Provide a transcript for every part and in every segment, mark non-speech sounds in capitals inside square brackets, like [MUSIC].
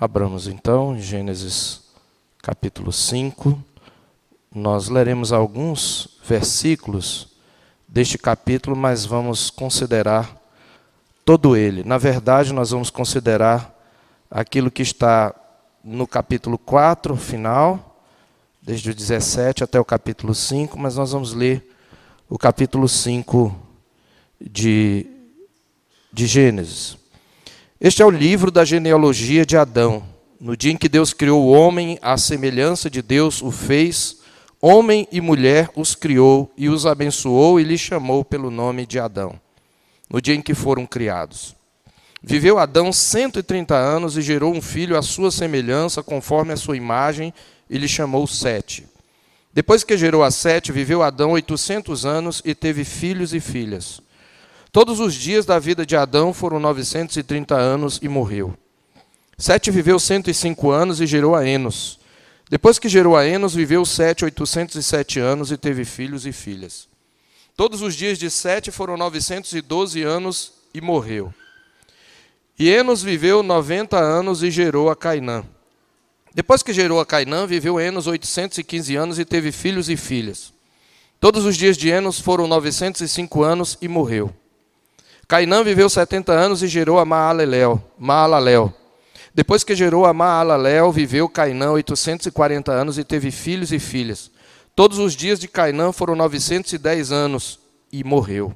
Abramos então Gênesis capítulo 5. Nós leremos alguns versículos deste capítulo, mas vamos considerar todo ele. Na verdade, nós vamos considerar aquilo que está no capítulo 4, final, desde o 17 até o capítulo 5, mas nós vamos ler o capítulo 5 de, de Gênesis. Este é o livro da genealogia de Adão. No dia em que Deus criou o homem, à semelhança de Deus o fez, homem e mulher os criou e os abençoou e lhes chamou pelo nome de Adão. No dia em que foram criados. Viveu Adão 130 anos e gerou um filho à sua semelhança, conforme a sua imagem, e lhe chamou Sete. Depois que gerou a Sete, viveu Adão 800 anos e teve filhos e filhas. Todos os dias da vida de Adão foram 930 anos e morreu. Sete viveu 105 anos e gerou a Enos. Depois que gerou a Enos, viveu Sete 807 anos e teve filhos e filhas. Todos os dias de Sete foram 912 anos e morreu. E Enos viveu 90 anos e gerou a Cainã. Depois que gerou a Cainã, viveu Enos 815 anos e teve filhos e filhas. Todos os dias de Enos foram 905 anos e morreu. Cainã viveu 70 anos e gerou a Maalalel. Maalalel. Depois que gerou a Maalalel, viveu Cainã 840 anos e teve filhos e filhas. Todos os dias de Cainã foram 910 anos e morreu.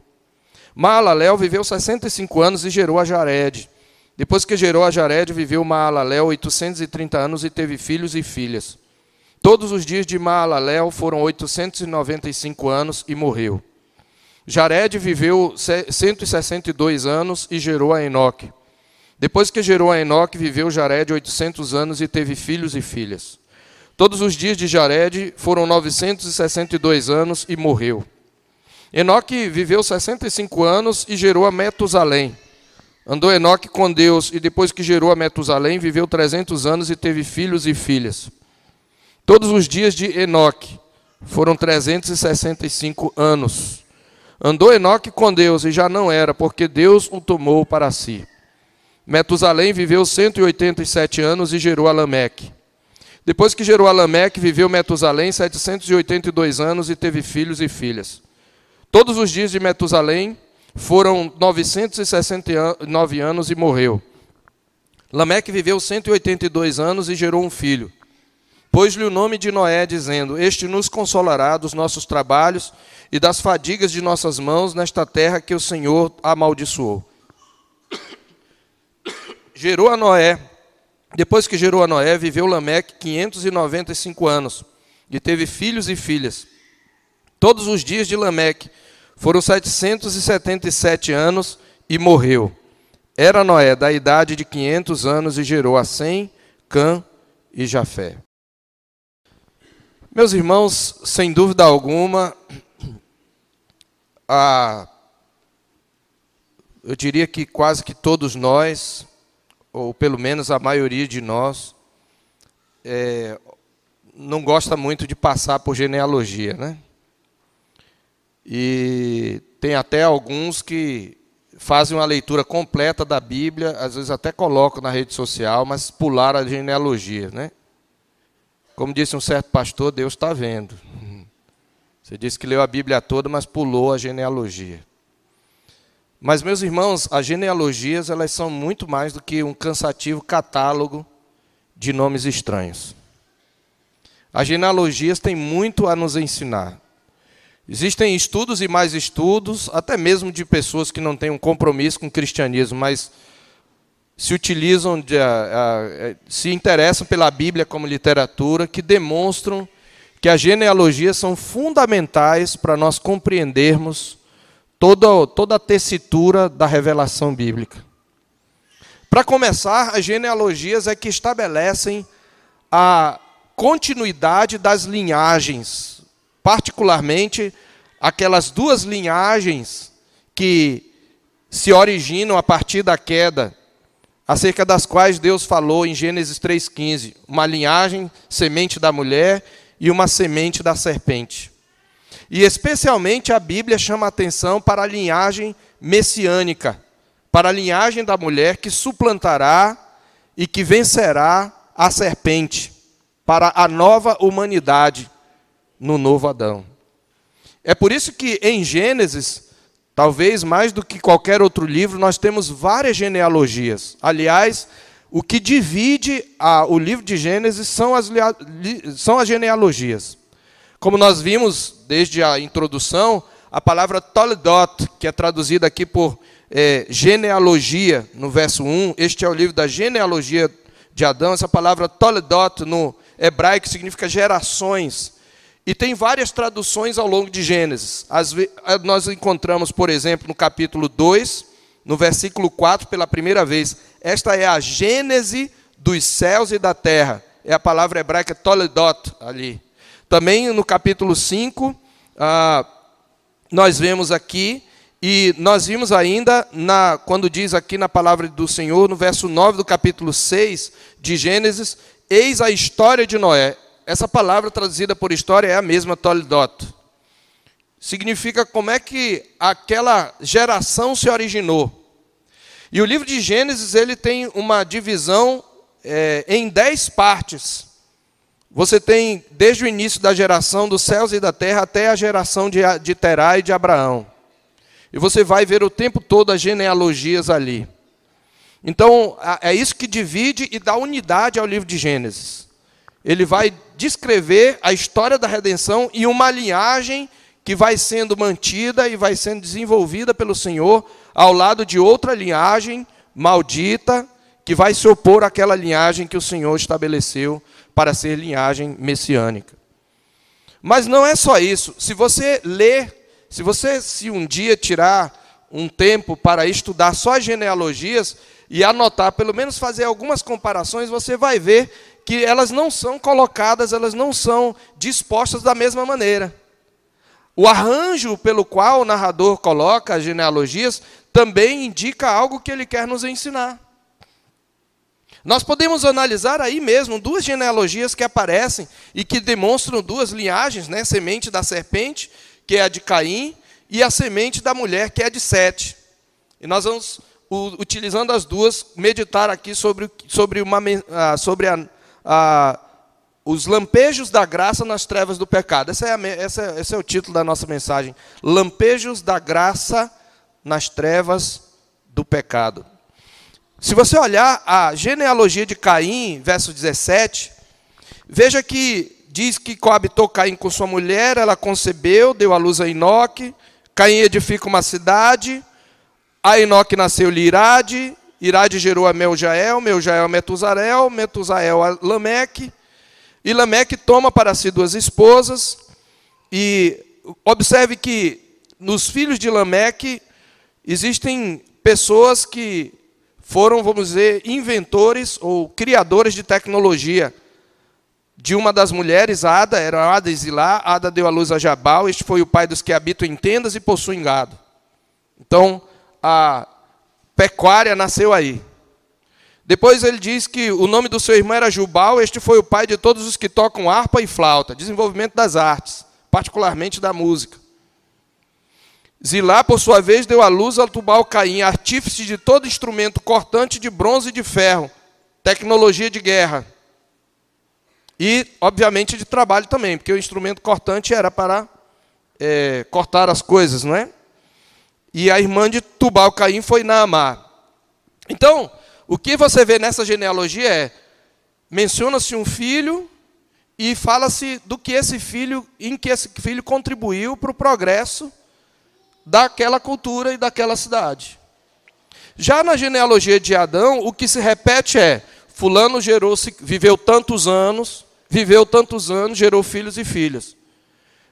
Maalalel viveu 65 anos e gerou a Jared. Depois que gerou a Jared, viveu Maalalel 830 anos e teve filhos e filhas. Todos os dias de Maalalel foram 895 anos e morreu. Jared viveu 162 anos e gerou a Enoque. Depois que gerou a Enoque, viveu Jared 800 anos e teve filhos e filhas. Todos os dias de Jared foram 962 anos e morreu. Enoque viveu 65 anos e gerou a Metusalém. Andou Enoque com Deus e depois que gerou a Metusalém, viveu 300 anos e teve filhos e filhas. Todos os dias de Enoque foram 365 anos. Andou Enoque com Deus e já não era, porque Deus o tomou para si. Metusalém viveu 187 anos e gerou a Lameque. Depois que gerou a Lameque, viveu Metusalém 782 anos e teve filhos e filhas. Todos os dias de Metusalém foram 969 anos e morreu. Lameque viveu 182 anos e gerou um filho. Pôs-lhe o nome de Noé, dizendo: Este nos consolará dos nossos trabalhos e das fadigas de nossas mãos nesta terra que o Senhor amaldiçoou. Gerou a Noé. Depois que gerou a Noé, viveu Lameque 595 anos e teve filhos e filhas. Todos os dias de Lameque foram 777 anos e morreu. Era Noé da idade de 500 anos e gerou a Sem, Cã e Jafé. Meus irmãos, sem dúvida alguma, a, eu diria que quase que todos nós, ou pelo menos a maioria de nós, é, não gosta muito de passar por genealogia, né? E tem até alguns que fazem uma leitura completa da Bíblia, às vezes até colocam na rede social, mas pularam a genealogia, né? Como disse um certo pastor, Deus está vendo. Você disse que leu a Bíblia toda, mas pulou a genealogia. Mas, meus irmãos, as genealogias elas são muito mais do que um cansativo catálogo de nomes estranhos. As genealogias têm muito a nos ensinar. Existem estudos e mais estudos, até mesmo de pessoas que não têm um compromisso com o cristianismo, mas se utilizam, de, a, a, se interessam pela Bíblia como literatura, que demonstram que as genealogias são fundamentais para nós compreendermos toda, toda a tessitura da revelação bíblica. Para começar, as genealogias é que estabelecem a continuidade das linhagens, particularmente aquelas duas linhagens que se originam a partir da queda acerca das quais Deus falou em Gênesis 3,15: uma linhagem, semente da mulher e uma semente da serpente. E especialmente a Bíblia chama atenção para a linhagem messiânica, para a linhagem da mulher que suplantará e que vencerá a serpente para a nova humanidade no novo Adão. É por isso que em Gênesis, talvez mais do que qualquer outro livro, nós temos várias genealogias. Aliás, o que divide a, o livro de Gênesis são as, são as genealogias. Como nós vimos desde a introdução, a palavra Toledot, que é traduzida aqui por é, genealogia, no verso 1, este é o livro da genealogia de Adão, essa palavra Toledot no hebraico significa gerações. E tem várias traduções ao longo de Gênesis. As, nós encontramos, por exemplo, no capítulo 2, no versículo 4, pela primeira vez. Esta é a Gênese dos céus e da terra. É a palavra hebraica Toledot ali. Também no capítulo 5, ah, nós vemos aqui, e nós vimos ainda, na, quando diz aqui na palavra do Senhor, no verso 9 do capítulo 6 de Gênesis, eis a história de Noé. Essa palavra traduzida por história é a mesma Toledot. Significa como é que aquela geração se originou. E o livro de Gênesis ele tem uma divisão é, em dez partes. Você tem desde o início da geração dos céus e da terra até a geração de, de Terá e de Abraão. E você vai ver o tempo todo as genealogias ali. Então, é isso que divide e dá unidade ao livro de Gênesis. Ele vai descrever a história da redenção e uma linhagem que vai sendo mantida e vai sendo desenvolvida pelo Senhor ao lado de outra linhagem maldita que vai se opor àquela linhagem que o Senhor estabeleceu para ser linhagem messiânica. Mas não é só isso. Se você ler, se você se um dia tirar um tempo para estudar só genealogias e anotar, pelo menos fazer algumas comparações, você vai ver que elas não são colocadas, elas não são dispostas da mesma maneira. O arranjo pelo qual o narrador coloca as genealogias também indica algo que ele quer nos ensinar. Nós podemos analisar aí mesmo duas genealogias que aparecem e que demonstram duas linhagens, né? semente da serpente, que é a de Caim, e a semente da mulher, que é a de Sete. E nós vamos, utilizando as duas, meditar aqui sobre, sobre, uma, ah, sobre a, a, os lampejos da graça nas trevas do pecado. Esse é, a, esse é o título da nossa mensagem. Lampejos da graça nas trevas do pecado. Se você olhar a genealogia de Caim, verso 17, veja que diz que coabitou Caim com sua mulher, ela concebeu, deu à luz a Enoque, Caim edifica uma cidade, a Enoque nasceu Irade, Irade gerou a Meljael, Meljael a Metuzarel, Metusael a Lameque, e Lameque toma para si duas esposas, e observe que nos filhos de Lameque existem pessoas que foram, vamos dizer, inventores ou criadores de tecnologia. De uma das mulheres, Ada, era Ada e Zilá, Ada deu à luz a Jabal, este foi o pai dos que habitam em tendas e possuem gado. Então, a pecuária nasceu aí. Depois ele diz que o nome do seu irmão era Jubal, este foi o pai de todos os que tocam harpa e flauta, desenvolvimento das artes, particularmente da música. Zilá, por sua vez, deu à luz a Tubal Caim, artífice de todo instrumento cortante de bronze e de ferro, tecnologia de guerra. E, obviamente, de trabalho também, porque o instrumento cortante era para é, cortar as coisas, não é? E a irmã de Tubal Caim foi Naamá. Então, o que você vê nessa genealogia é: menciona-se um filho e fala-se do que esse filho, em que esse filho contribuiu para o progresso daquela cultura e daquela cidade. Já na genealogia de Adão, o que se repete é: fulano gerou, viveu tantos anos, viveu tantos anos, gerou filhos e filhas.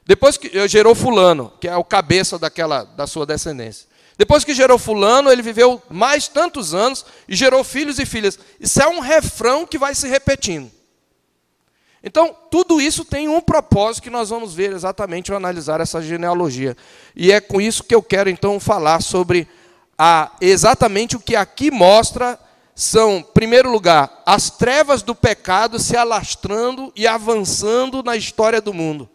Depois que eh, gerou fulano, que é o cabeça daquela da sua descendência. Depois que gerou fulano, ele viveu mais tantos anos e gerou filhos e filhas. Isso é um refrão que vai se repetindo. Então, tudo isso tem um propósito que nós vamos ver exatamente ao analisar essa genealogia. E é com isso que eu quero então falar sobre a, exatamente o que aqui mostra são, em primeiro lugar, as trevas do pecado se alastrando e avançando na história do mundo.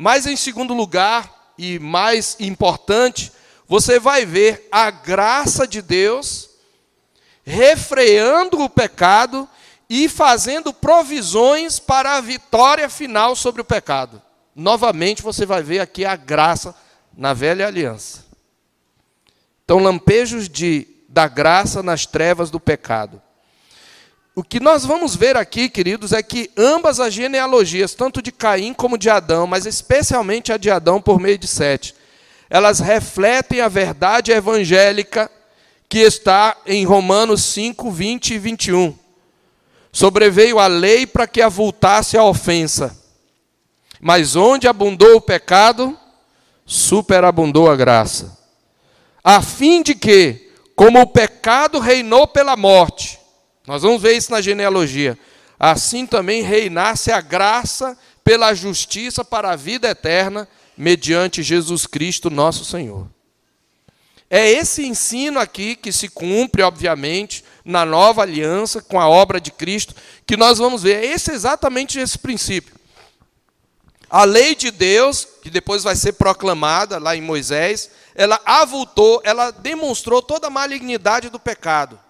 Mas em segundo lugar, e mais importante, você vai ver a graça de Deus refreando o pecado e fazendo provisões para a vitória final sobre o pecado. Novamente você vai ver aqui a graça na velha aliança. Então, lampejos de, da graça nas trevas do pecado. O que nós vamos ver aqui, queridos, é que ambas as genealogias, tanto de Caim como de Adão, mas especialmente a de Adão por meio de Sete, elas refletem a verdade evangélica que está em Romanos 5, 20 e 21. Sobreveio a lei para que avultasse a ofensa, mas onde abundou o pecado, superabundou a graça. A fim de que, como o pecado reinou pela morte, nós vamos ver isso na genealogia. Assim também reinasse a graça pela justiça para a vida eterna, mediante Jesus Cristo, nosso Senhor. É esse ensino aqui que se cumpre, obviamente, na nova aliança, com a obra de Cristo, que nós vamos ver. É esse exatamente esse princípio. A lei de Deus, que depois vai ser proclamada lá em Moisés, ela avultou, ela demonstrou toda a malignidade do pecado.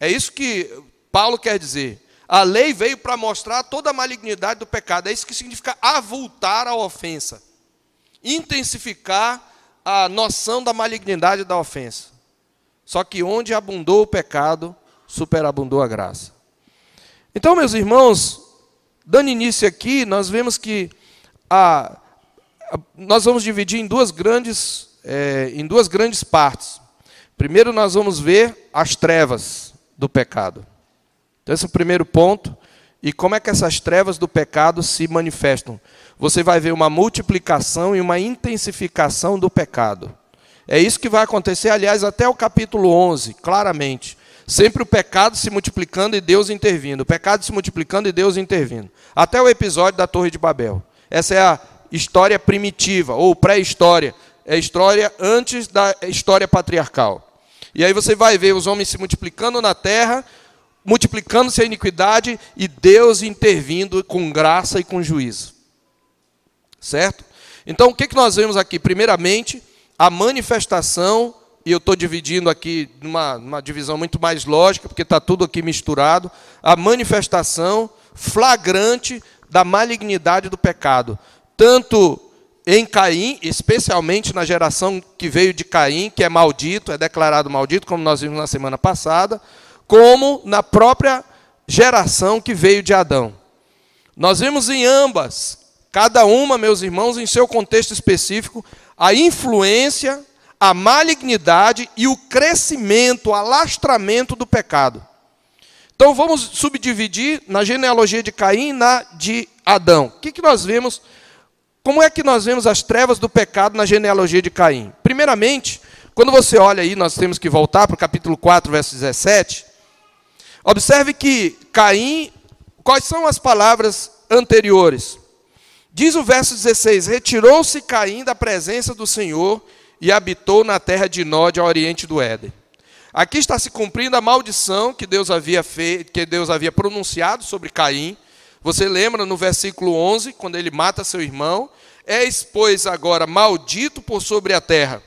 É isso que Paulo quer dizer. A lei veio para mostrar toda a malignidade do pecado. É isso que significa avultar a ofensa. Intensificar a noção da malignidade da ofensa. Só que onde abundou o pecado, superabundou a graça. Então, meus irmãos, dando início aqui, nós vemos que a, a, nós vamos dividir em duas grandes, é, em duas grandes partes. Primeiro, nós vamos ver as trevas do pecado. Então, esse é o primeiro ponto. E como é que essas trevas do pecado se manifestam? Você vai ver uma multiplicação e uma intensificação do pecado. É isso que vai acontecer, aliás, até o capítulo 11, claramente. Sempre o pecado se multiplicando e Deus intervindo. O pecado se multiplicando e Deus intervindo. Até o episódio da Torre de Babel. Essa é a história primitiva, ou pré-história. É a história antes da história patriarcal. E aí você vai ver os homens se multiplicando na terra, multiplicando-se a iniquidade e Deus intervindo com graça e com juízo. Certo? Então o que, que nós vemos aqui? Primeiramente, a manifestação, e eu estou dividindo aqui numa, numa divisão muito mais lógica, porque está tudo aqui misturado, a manifestação flagrante da malignidade do pecado, tanto em Caim, especialmente na geração que veio de Caim, que é maldito, é declarado maldito, como nós vimos na semana passada, como na própria geração que veio de Adão. Nós vemos em ambas, cada uma, meus irmãos, em seu contexto específico, a influência, a malignidade e o crescimento, o alastramento do pecado. Então vamos subdividir na genealogia de Caim e na de Adão. O que, que nós vemos? Como é que nós vemos as trevas do pecado na genealogia de Caim? Primeiramente, quando você olha aí, nós temos que voltar para o capítulo 4, verso 17. Observe que Caim, quais são as palavras anteriores? Diz o verso 16: Retirou-se Caim da presença do Senhor e habitou na terra de Nod, ao oriente do Éden. Aqui está se cumprindo a maldição que Deus havia feito, que Deus havia pronunciado sobre Caim você lembra no versículo 11, quando ele mata seu irmão? És, pois, agora maldito por sobre a terra,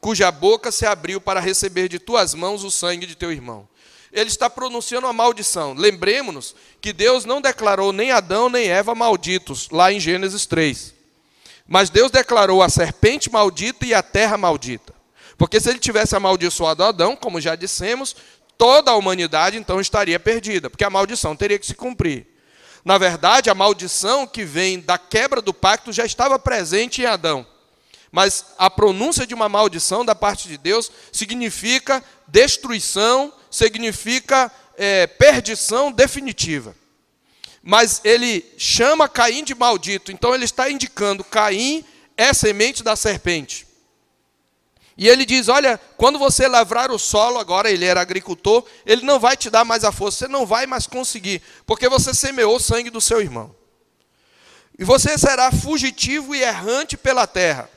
cuja boca se abriu para receber de tuas mãos o sangue de teu irmão. Ele está pronunciando a maldição. Lembremos-nos que Deus não declarou nem Adão nem Eva malditos, lá em Gênesis 3. Mas Deus declarou a serpente maldita e a terra maldita. Porque se ele tivesse amaldiçoado Adão, como já dissemos, toda a humanidade então estaria perdida, porque a maldição teria que se cumprir. Na verdade, a maldição que vem da quebra do pacto já estava presente em Adão. Mas a pronúncia de uma maldição da parte de Deus significa destruição, significa é, perdição definitiva. Mas ele chama Caim de maldito, então ele está indicando Caim é semente da serpente. E ele diz: Olha, quando você lavrar o solo, agora ele era agricultor, ele não vai te dar mais a força, você não vai mais conseguir, porque você semeou o sangue do seu irmão. E você será fugitivo e errante pela terra.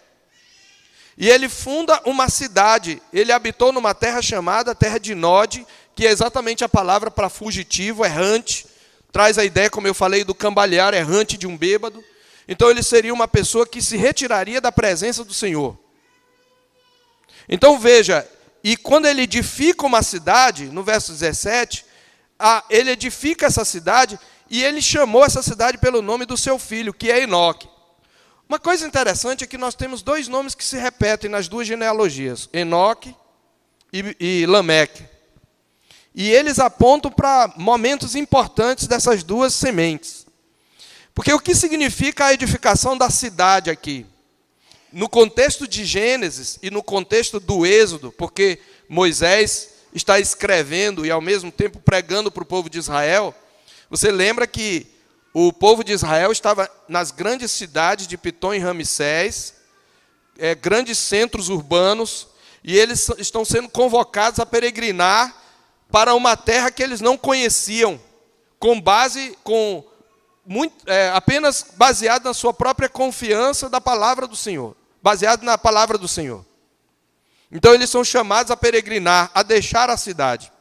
E ele funda uma cidade. Ele habitou numa terra chamada Terra de Nod, que é exatamente a palavra para fugitivo, errante. Traz a ideia, como eu falei, do cambalear errante de um bêbado. Então ele seria uma pessoa que se retiraria da presença do Senhor. Então veja, e quando ele edifica uma cidade, no verso 17, ele edifica essa cidade e ele chamou essa cidade pelo nome do seu filho, que é Enoque. Uma coisa interessante é que nós temos dois nomes que se repetem nas duas genealogias, Enoque e, e Lameque. E eles apontam para momentos importantes dessas duas sementes. Porque o que significa a edificação da cidade aqui? No contexto de Gênesis e no contexto do Êxodo, porque Moisés está escrevendo e ao mesmo tempo pregando para o povo de Israel, você lembra que o povo de Israel estava nas grandes cidades de Pitom e Ramsés, é, grandes centros urbanos, e eles estão sendo convocados a peregrinar para uma terra que eles não conheciam, com base, com muito, é, apenas baseado na sua própria confiança da palavra do Senhor, baseado na palavra do Senhor. Então eles são chamados a peregrinar, a deixar a cidade.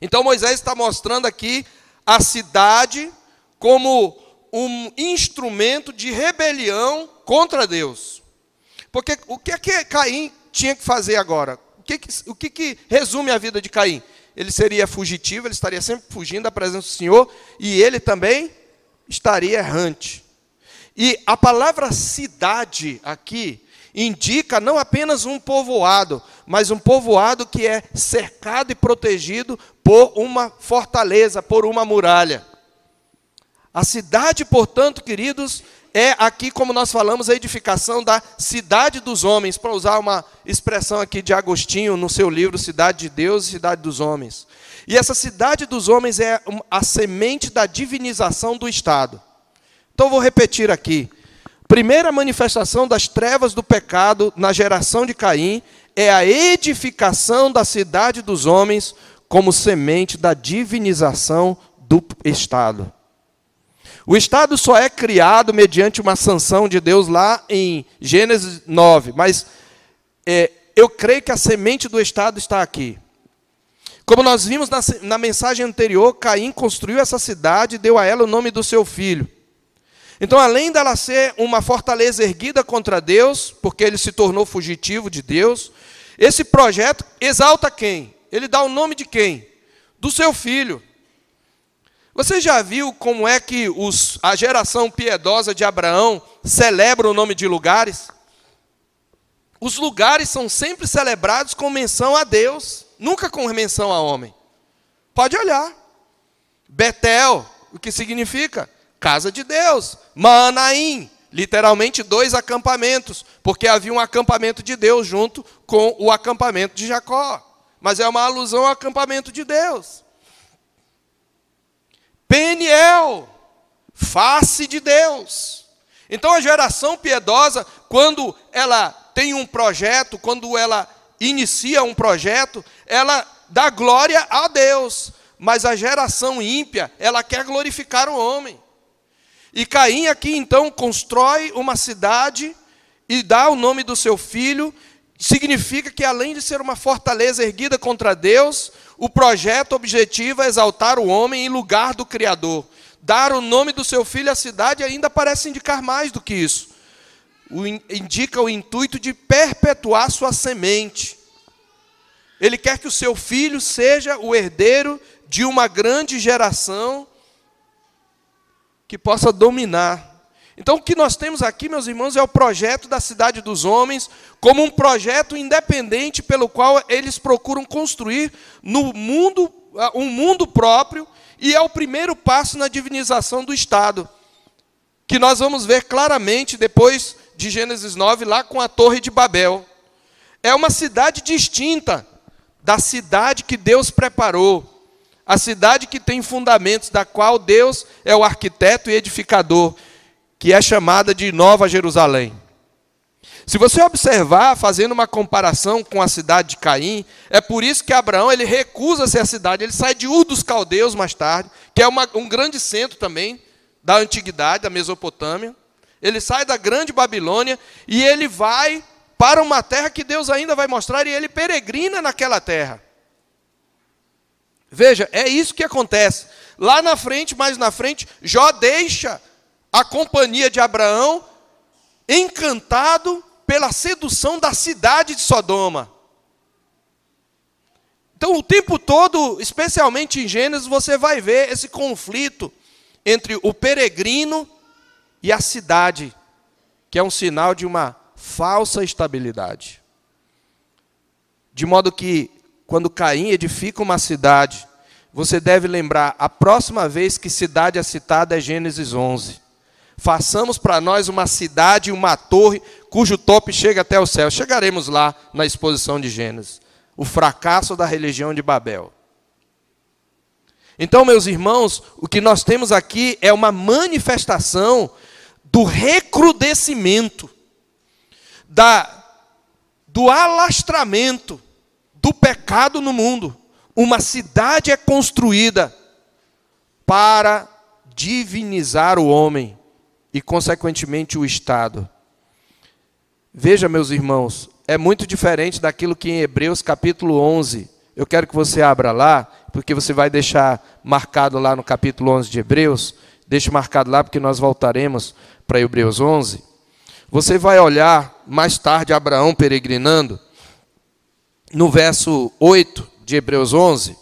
Então Moisés está mostrando aqui a cidade como um instrumento de rebelião contra Deus. Porque o que é que Caim tinha que fazer agora? O que, que, o que, que resume a vida de Caim? Ele seria fugitivo, ele estaria sempre fugindo da presença do Senhor, e ele também estaria errante. E a palavra cidade aqui indica não apenas um povoado, mas um povoado que é cercado e protegido por uma fortaleza, por uma muralha. A cidade, portanto, queridos, é aqui, como nós falamos, a edificação da cidade dos homens, para usar uma expressão aqui de Agostinho no seu livro Cidade de Deus e Cidade dos Homens. E essa cidade dos homens é a semente da divinização do Estado. Então vou repetir aqui. Primeira manifestação das trevas do pecado na geração de Caim é a edificação da cidade dos homens como semente da divinização do Estado. O Estado só é criado mediante uma sanção de Deus lá em Gênesis 9, mas é, eu creio que a semente do Estado está aqui. Como nós vimos na, na mensagem anterior, Caim construiu essa cidade e deu a ela o nome do seu filho. Então, além dela ser uma fortaleza erguida contra Deus, porque ele se tornou fugitivo de Deus, esse projeto exalta quem? Ele dá o nome de quem? Do seu filho. Você já viu como é que os, a geração piedosa de Abraão celebra o nome de lugares? Os lugares são sempre celebrados com menção a Deus, nunca com menção a homem. Pode olhar. Betel, o que significa? Casa de Deus. Manaim, literalmente dois acampamentos, porque havia um acampamento de Deus junto com o acampamento de Jacó. Mas é uma alusão ao acampamento de Deus. Peniel, face de Deus. Então a geração piedosa, quando ela tem um projeto, quando ela inicia um projeto, ela dá glória a Deus. Mas a geração ímpia, ela quer glorificar o homem. E Caim aqui então constrói uma cidade e dá o nome do seu filho. Significa que além de ser uma fortaleza erguida contra Deus, o projeto objetivo é exaltar o homem em lugar do Criador. Dar o nome do seu filho à cidade ainda parece indicar mais do que isso. O, indica o intuito de perpetuar sua semente. Ele quer que o seu filho seja o herdeiro de uma grande geração que possa dominar. Então, o que nós temos aqui, meus irmãos, é o projeto da cidade dos homens, como um projeto independente pelo qual eles procuram construir no mundo ah, um mundo próprio, e é o primeiro passo na divinização do Estado, que nós vamos ver claramente depois de Gênesis 9, lá com a Torre de Babel. É uma cidade distinta da cidade que Deus preparou a cidade que tem fundamentos, da qual Deus é o arquiteto e edificador, que é chamada de Nova Jerusalém. Se você observar, fazendo uma comparação com a cidade de Caim, é por isso que Abraão ele recusa ser a cidade, ele sai de Ur dos Caldeus mais tarde, que é uma, um grande centro também da antiguidade, da Mesopotâmia. Ele sai da grande Babilônia e ele vai para uma terra que Deus ainda vai mostrar e ele peregrina naquela terra. Veja, é isso que acontece. Lá na frente, mais na frente, Jó deixa a companhia de Abraão encantado pela sedução da cidade de Sodoma. Então, o tempo todo, especialmente em Gênesis, você vai ver esse conflito entre o peregrino e a cidade, que é um sinal de uma falsa estabilidade. De modo que, quando Caim edifica uma cidade, você deve lembrar, a próxima vez que cidade é citada é Gênesis 11. Façamos para nós uma cidade, uma torre, cujo tope chega até o céu. Chegaremos lá na exposição de Gênesis o fracasso da religião de Babel. Então, meus irmãos, o que nós temos aqui é uma manifestação do recrudescimento, da, do alastramento do pecado no mundo. Uma cidade é construída para divinizar o homem e, consequentemente, o Estado. Veja, meus irmãos, é muito diferente daquilo que em Hebreus capítulo 11. Eu quero que você abra lá, porque você vai deixar marcado lá no capítulo 11 de Hebreus. Deixe marcado lá, porque nós voltaremos para Hebreus 11. Você vai olhar mais tarde Abraão peregrinando, no verso 8 de Hebreus 11.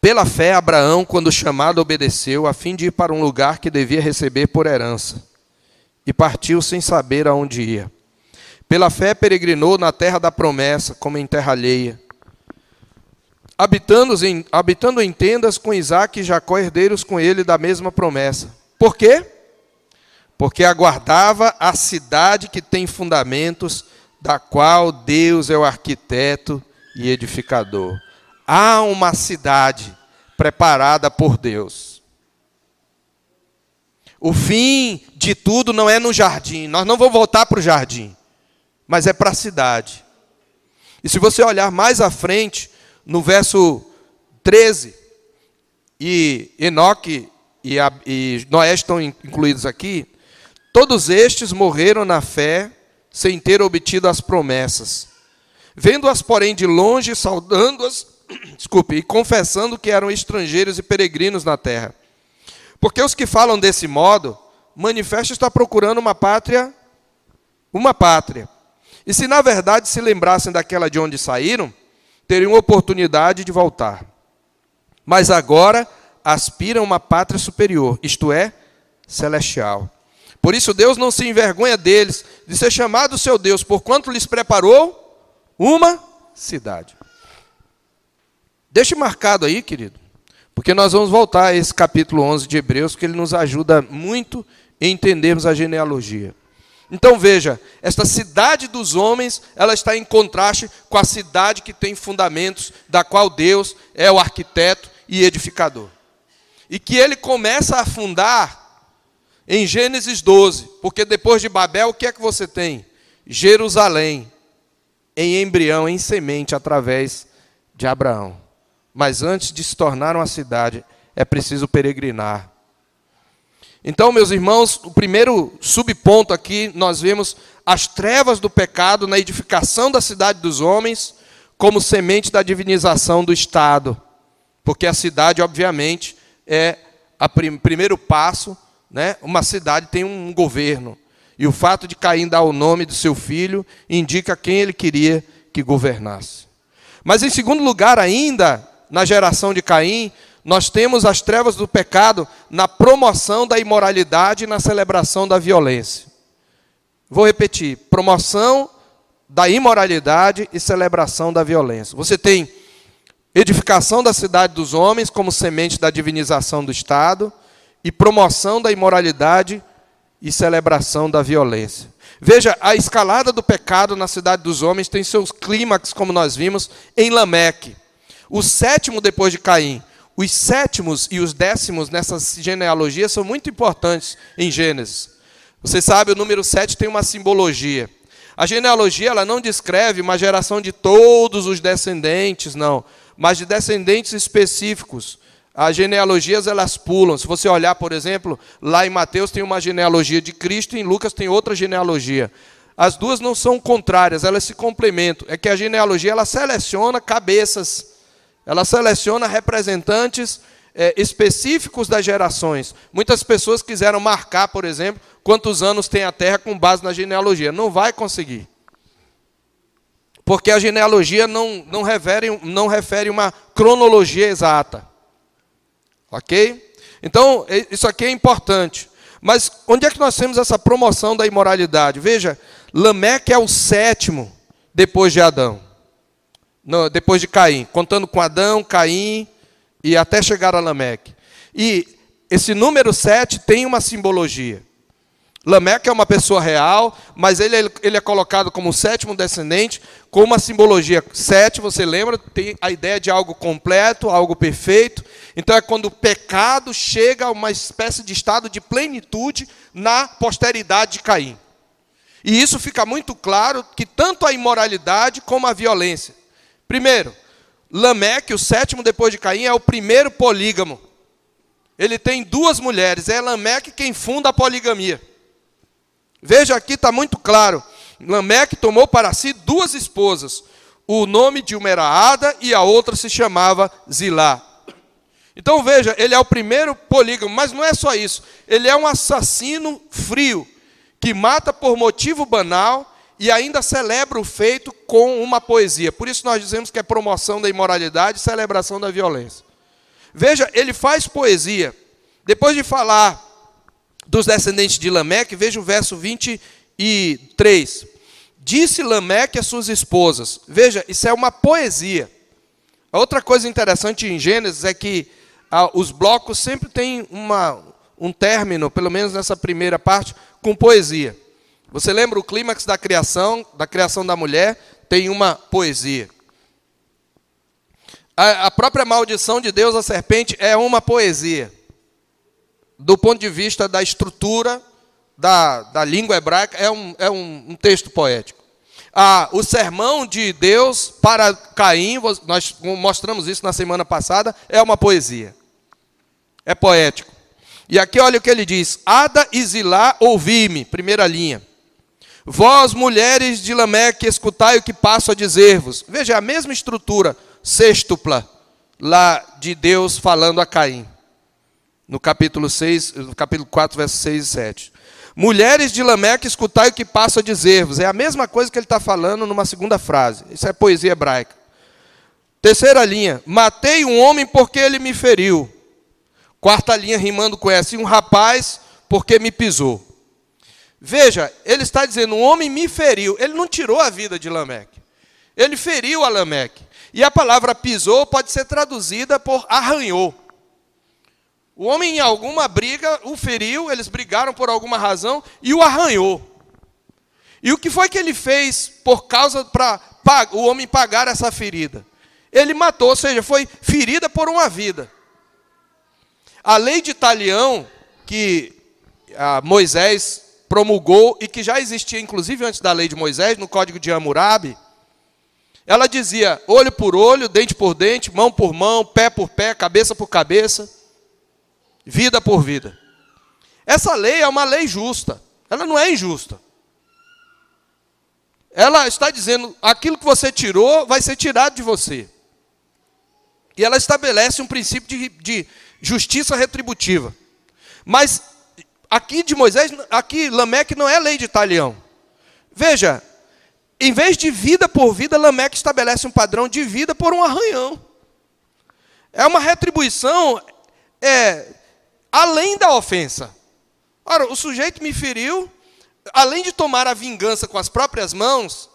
Pela fé, Abraão, quando chamado, obedeceu, a fim de ir para um lugar que devia receber por herança e partiu sem saber aonde ia. Pela fé peregrinou na terra da promessa, como em terra alheia. Habitando em, habitando em tendas com Isaac e Jacó, herdeiros com ele da mesma promessa. Por quê? Porque aguardava a cidade que tem fundamentos, da qual Deus é o arquiteto e edificador. Há uma cidade preparada por Deus. O fim de tudo não é no jardim. Nós não vamos voltar para o jardim, mas é para a cidade. E se você olhar mais à frente, no verso 13, e Enoque e, e Noé estão incluídos aqui, todos estes morreram na fé, sem ter obtido as promessas. Vendo-as, porém, de longe, saudando-as, [CLEARS THROAT] desculpe, e confessando que eram estrangeiros e peregrinos na terra. Porque os que falam desse modo, manifesta estar procurando uma pátria, uma pátria. E se na verdade se lembrassem daquela de onde saíram, teriam oportunidade de voltar. Mas agora aspiram uma pátria superior, isto é, celestial. Por isso Deus não se envergonha deles, de ser chamado seu Deus, porquanto lhes preparou uma cidade. Deixe marcado aí, querido. Porque nós vamos voltar a esse capítulo 11 de Hebreus, que ele nos ajuda muito em entendermos a genealogia. Então veja, esta cidade dos homens, ela está em contraste com a cidade que tem fundamentos, da qual Deus é o arquiteto e edificador. E que ele começa a fundar em Gênesis 12, porque depois de Babel, o que é que você tem? Jerusalém, em embrião, em semente, através de Abraão. Mas antes de se tornar uma cidade, é preciso peregrinar. Então, meus irmãos, o primeiro subponto aqui, nós vemos as trevas do pecado na edificação da cidade dos homens, como semente da divinização do Estado. Porque a cidade, obviamente, é o prim primeiro passo, né? uma cidade tem um governo. E o fato de Caim dar o nome do seu filho indica quem ele queria que governasse. Mas, em segundo lugar, ainda, na geração de Caim, nós temos as trevas do pecado na promoção da imoralidade e na celebração da violência. Vou repetir: promoção da imoralidade e celebração da violência. Você tem edificação da cidade dos homens como semente da divinização do Estado e promoção da imoralidade e celebração da violência. Veja, a escalada do pecado na cidade dos homens tem seus clímax, como nós vimos, em Lameque. O sétimo depois de Caim. Os sétimos e os décimos nessas genealogias são muito importantes em Gênesis. Você sabe, o número 7 tem uma simbologia. A genealogia ela não descreve uma geração de todos os descendentes, não, mas de descendentes específicos. As genealogias elas pulam. Se você olhar, por exemplo, lá em Mateus tem uma genealogia de Cristo e em Lucas tem outra genealogia. As duas não são contrárias, elas se complementam. É que a genealogia ela seleciona cabeças ela seleciona representantes é, específicos das gerações. Muitas pessoas quiseram marcar, por exemplo, quantos anos tem a Terra com base na genealogia. Não vai conseguir. porque a genealogia não, não, refere, não refere uma cronologia exata. Ok? Então, isso aqui é importante. Mas onde é que nós temos essa promoção da imoralidade? Veja, Lameque é o sétimo depois de Adão. No, depois de Caim. Contando com Adão, Caim e até chegar a Lameque. E esse número 7 tem uma simbologia. Lameque é uma pessoa real, mas ele, ele é colocado como o sétimo descendente, com uma simbologia. Sete, você lembra, tem a ideia de algo completo, algo perfeito. Então é quando o pecado chega a uma espécie de estado de plenitude na posteridade de Caim. E isso fica muito claro que tanto a imoralidade como a violência. Primeiro, Lameque, o sétimo depois de Caim, é o primeiro polígamo. Ele tem duas mulheres, é Lameque quem funda a poligamia. Veja aqui, está muito claro. Lameque tomou para si duas esposas. O nome de uma era Ada e a outra se chamava Zilá. Então veja, ele é o primeiro polígamo, mas não é só isso. Ele é um assassino frio, que mata por motivo banal e ainda celebra o feito com uma poesia. Por isso nós dizemos que é promoção da imoralidade e celebração da violência. Veja, ele faz poesia. Depois de falar dos descendentes de Lameque, veja o verso 23. Disse Lameque às suas esposas. Veja, isso é uma poesia. A outra coisa interessante em Gênesis é que ah, os blocos sempre têm uma, um término, pelo menos nessa primeira parte, com poesia. Você lembra o clímax da criação, da criação da mulher, tem uma poesia. A, a própria maldição de Deus à serpente é uma poesia. Do ponto de vista da estrutura da, da língua hebraica, é um, é um, um texto poético. Ah, o sermão de Deus para Caim, nós mostramos isso na semana passada, é uma poesia. É poético. E aqui olha o que ele diz: Ada e Zilá, ouvi-me, primeira linha. Vós, mulheres de Lameque, escutai o que passo a dizer-vos. Veja, a mesma estrutura sextupla lá de Deus falando a Caim. No capítulo 6, no capítulo 4, versos 6 e 7. Mulheres de Lameque, escutai o que passo a dizer-vos. É a mesma coisa que ele está falando numa segunda frase. Isso é poesia hebraica. Terceira linha. Matei um homem porque ele me feriu. Quarta linha, rimando com essa. E um rapaz porque me pisou. Veja, ele está dizendo: um homem me feriu. Ele não tirou a vida de Lameque. Ele feriu a Lameque. E a palavra pisou pode ser traduzida por arranhou. O homem em alguma briga o feriu, eles brigaram por alguma razão e o arranhou. E o que foi que ele fez por causa para o homem pagar essa ferida? Ele matou, ou seja, foi ferida por uma vida. A lei de Talião, que Moisés promulgou e que já existia inclusive antes da lei de Moisés, no código de Hammurabi, ela dizia olho por olho, dente por dente, mão por mão, pé por pé, cabeça por cabeça, vida por vida. Essa lei é uma lei justa, ela não é injusta. Ela está dizendo: aquilo que você tirou vai ser tirado de você. E ela estabelece um princípio de, de justiça retributiva. Mas aqui de Moisés, aqui Lameque não é lei de Italião. Veja, em vez de vida por vida, Lameque estabelece um padrão de vida por um arranhão. É uma retribuição é, além da ofensa. Ora, o sujeito me feriu, além de tomar a vingança com as próprias mãos,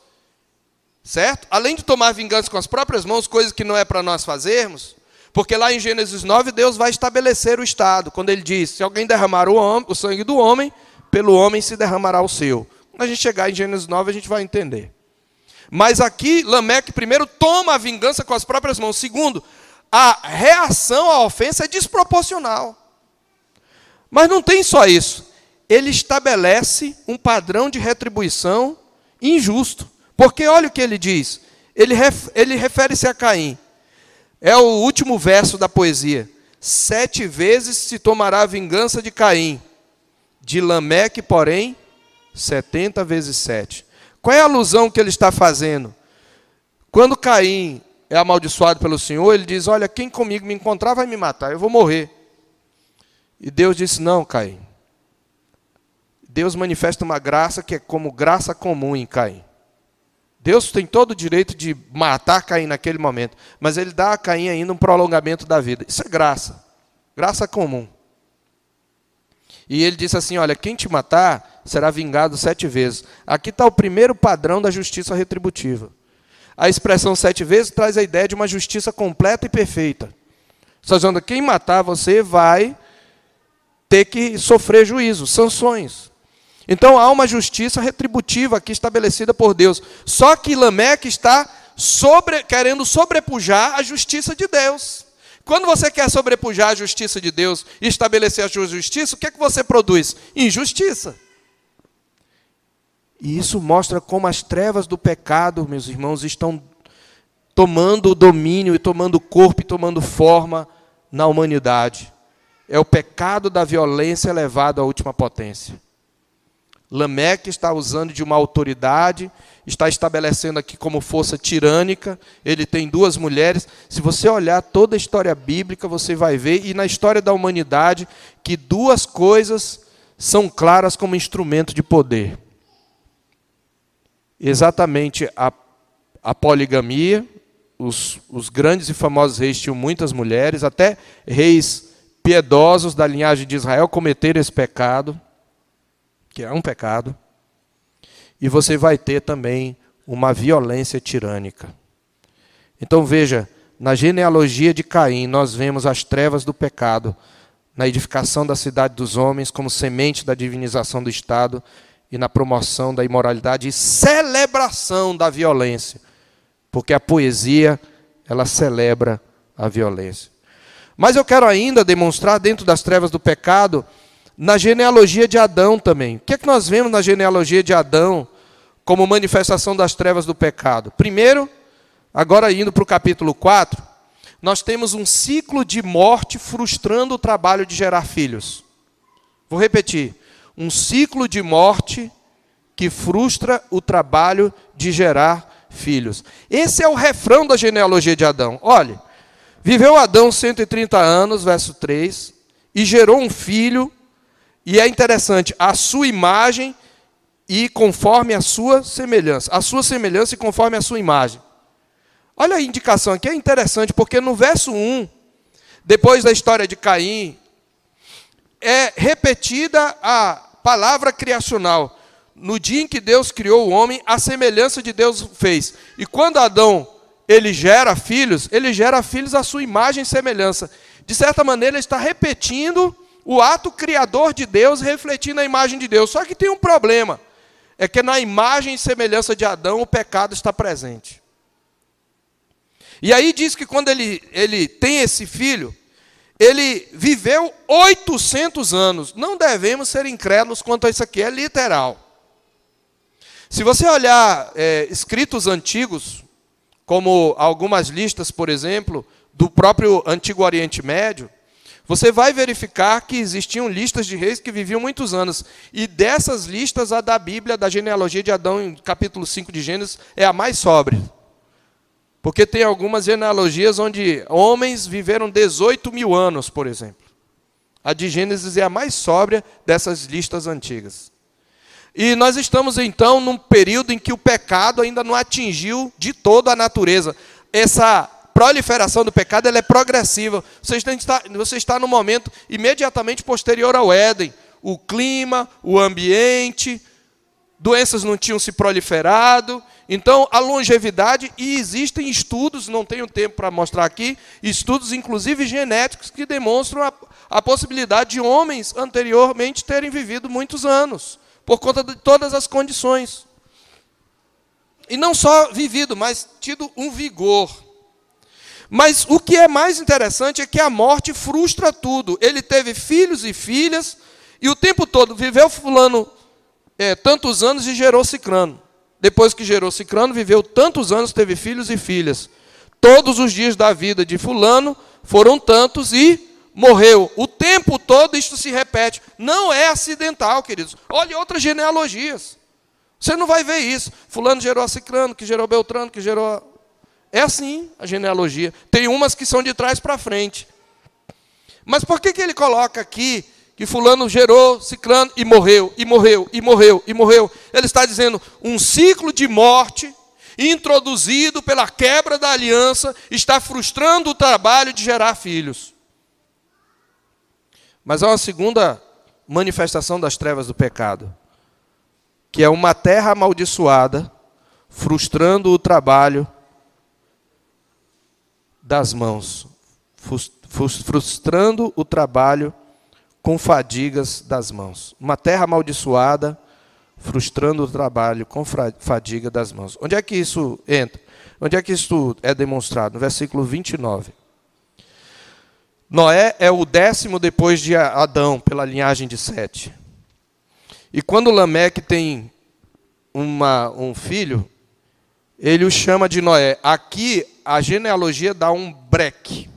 certo? Além de tomar vingança com as próprias mãos, coisas que não é para nós fazermos, porque lá em Gênesis 9, Deus vai estabelecer o Estado, quando ele diz: se alguém derramar o, homem, o sangue do homem, pelo homem se derramará o seu. Quando a gente chegar em Gênesis 9, a gente vai entender. Mas aqui, Lameque, primeiro, toma a vingança com as próprias mãos. Segundo, a reação à ofensa é desproporcional. Mas não tem só isso. Ele estabelece um padrão de retribuição injusto. Porque olha o que ele diz. Ele, ele refere-se a Caim. É o último verso da poesia. Sete vezes se tomará a vingança de Caim. De Lameque, porém, setenta vezes sete. Qual é a alusão que ele está fazendo? Quando Caim é amaldiçoado pelo Senhor, ele diz: Olha, quem comigo me encontrar vai me matar, eu vou morrer. E Deus disse: Não, Caim. Deus manifesta uma graça que é como graça comum em Caim. Deus tem todo o direito de matar Caim naquele momento, mas ele dá a Caim ainda um prolongamento da vida. Isso é graça, graça comum. E ele disse assim: Olha, quem te matar será vingado sete vezes. Aqui está o primeiro padrão da justiça retributiva. A expressão sete vezes traz a ideia de uma justiça completa e perfeita. Está dizendo: quem matar você vai ter que sofrer juízo, sanções. Então há uma justiça retributiva aqui estabelecida por Deus. Só que Lameque está sobre, querendo sobrepujar a justiça de Deus. Quando você quer sobrepujar a justiça de Deus e estabelecer a sua justiça, o que é que você produz? Injustiça. E isso mostra como as trevas do pecado, meus irmãos, estão tomando domínio e tomando corpo e tomando forma na humanidade. É o pecado da violência levado à última potência. Lameque está usando de uma autoridade, está estabelecendo aqui como força tirânica. Ele tem duas mulheres. Se você olhar toda a história bíblica, você vai ver, e na história da humanidade, que duas coisas são claras como instrumento de poder: exatamente a, a poligamia. Os, os grandes e famosos reis tinham muitas mulheres, até reis piedosos da linhagem de Israel cometeram esse pecado que é um pecado, e você vai ter também uma violência tirânica. Então veja, na genealogia de Caim, nós vemos as trevas do pecado, na edificação da cidade dos homens como semente da divinização do Estado e na promoção da imoralidade e celebração da violência, porque a poesia ela celebra a violência. Mas eu quero ainda demonstrar dentro das trevas do pecado na genealogia de Adão também. O que é que nós vemos na genealogia de Adão como manifestação das trevas do pecado? Primeiro, agora indo para o capítulo 4, nós temos um ciclo de morte frustrando o trabalho de gerar filhos. Vou repetir: um ciclo de morte que frustra o trabalho de gerar filhos. Esse é o refrão da genealogia de Adão. Olhe, viveu Adão 130 anos, verso 3, e gerou um filho e é interessante, a sua imagem e conforme a sua semelhança. A sua semelhança e conforme a sua imagem. Olha a indicação aqui, é interessante, porque no verso 1, depois da história de Caim, é repetida a palavra criacional. No dia em que Deus criou o homem, a semelhança de Deus fez. E quando Adão ele gera filhos, ele gera filhos à sua imagem e semelhança. De certa maneira, ele está repetindo o ato criador de Deus refletindo a imagem de Deus. Só que tem um problema: é que na imagem e semelhança de Adão o pecado está presente. E aí diz que quando ele, ele tem esse filho, ele viveu 800 anos. Não devemos ser incrédulos quanto a isso aqui, é literal. Se você olhar é, escritos antigos, como algumas listas, por exemplo, do próprio Antigo Oriente Médio, você vai verificar que existiam listas de reis que viviam muitos anos. E dessas listas, a da Bíblia, da genealogia de Adão, em capítulo 5 de Gênesis, é a mais sóbria. Porque tem algumas genealogias onde homens viveram 18 mil anos, por exemplo. A de Gênesis é a mais sóbria dessas listas antigas. E nós estamos então num período em que o pecado ainda não atingiu de toda a natureza. Essa proliferação do pecado ela é progressiva. Você está, você está no momento imediatamente posterior ao Éden. O clima, o ambiente, doenças não tinham se proliferado. Então, a longevidade, e existem estudos, não tenho tempo para mostrar aqui, estudos inclusive genéticos que demonstram a, a possibilidade de homens anteriormente terem vivido muitos anos, por conta de todas as condições. E não só vivido, mas tido um vigor. Mas o que é mais interessante é que a morte frustra tudo. Ele teve filhos e filhas, e o tempo todo viveu fulano é, tantos anos e gerou cicrano. Depois que gerou cicrano, viveu tantos anos, teve filhos e filhas. Todos os dias da vida de fulano foram tantos e morreu. O tempo todo isto se repete. Não é acidental, queridos. Olhe outras genealogias. Você não vai ver isso. Fulano gerou a que gerou Beltrano, que gerou é assim a genealogia. Tem umas que são de trás para frente. Mas por que, que ele coloca aqui que fulano gerou, ciclano e morreu, e morreu, e morreu, e morreu? Ele está dizendo um ciclo de morte introduzido pela quebra da aliança, está frustrando o trabalho de gerar filhos. Mas há uma segunda manifestação das trevas do pecado, que é uma terra amaldiçoada, frustrando o trabalho das mãos, frustrando o trabalho com fadigas das mãos. Uma terra amaldiçoada, frustrando o trabalho com fadiga das mãos. Onde é que isso entra? Onde é que isso é demonstrado? No versículo 29. Noé é o décimo depois de Adão, pela linhagem de Sete. E quando Lameque tem uma, um filho, ele o chama de Noé. Aqui a genealogia dá um break.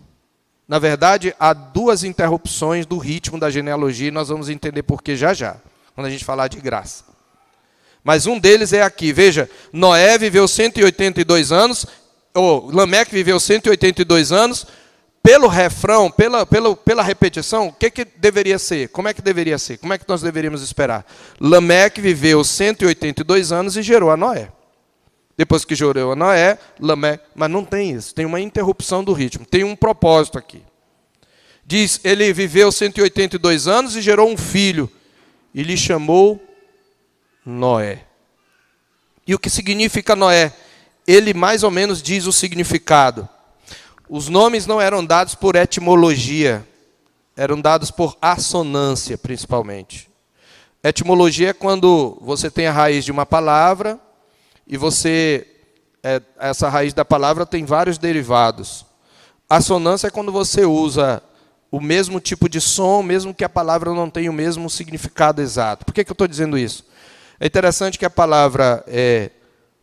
Na verdade, há duas interrupções do ritmo da genealogia e nós vamos entender por que já já, quando a gente falar de graça. Mas um deles é aqui. Veja, Noé viveu 182 anos, ou Lameque viveu 182 anos. Pelo refrão, pela, pela, pela repetição, o que, que deveria ser? Como é que deveria ser? Como é que nós deveríamos esperar? Lameque viveu 182 anos e gerou a Noé. Depois que gerou a Noé, Lameque. Mas não tem isso, tem uma interrupção do ritmo, tem um propósito aqui. Diz: ele viveu 182 anos e gerou um filho, e lhe chamou Noé. E o que significa Noé? Ele mais ou menos diz o significado. Os nomes não eram dados por etimologia, eram dados por assonância, principalmente. Etimologia é quando você tem a raiz de uma palavra e você é, essa raiz da palavra tem vários derivados. Assonância é quando você usa o mesmo tipo de som, mesmo que a palavra não tenha o mesmo significado exato. Por que, que eu estou dizendo isso? É interessante que a palavra é,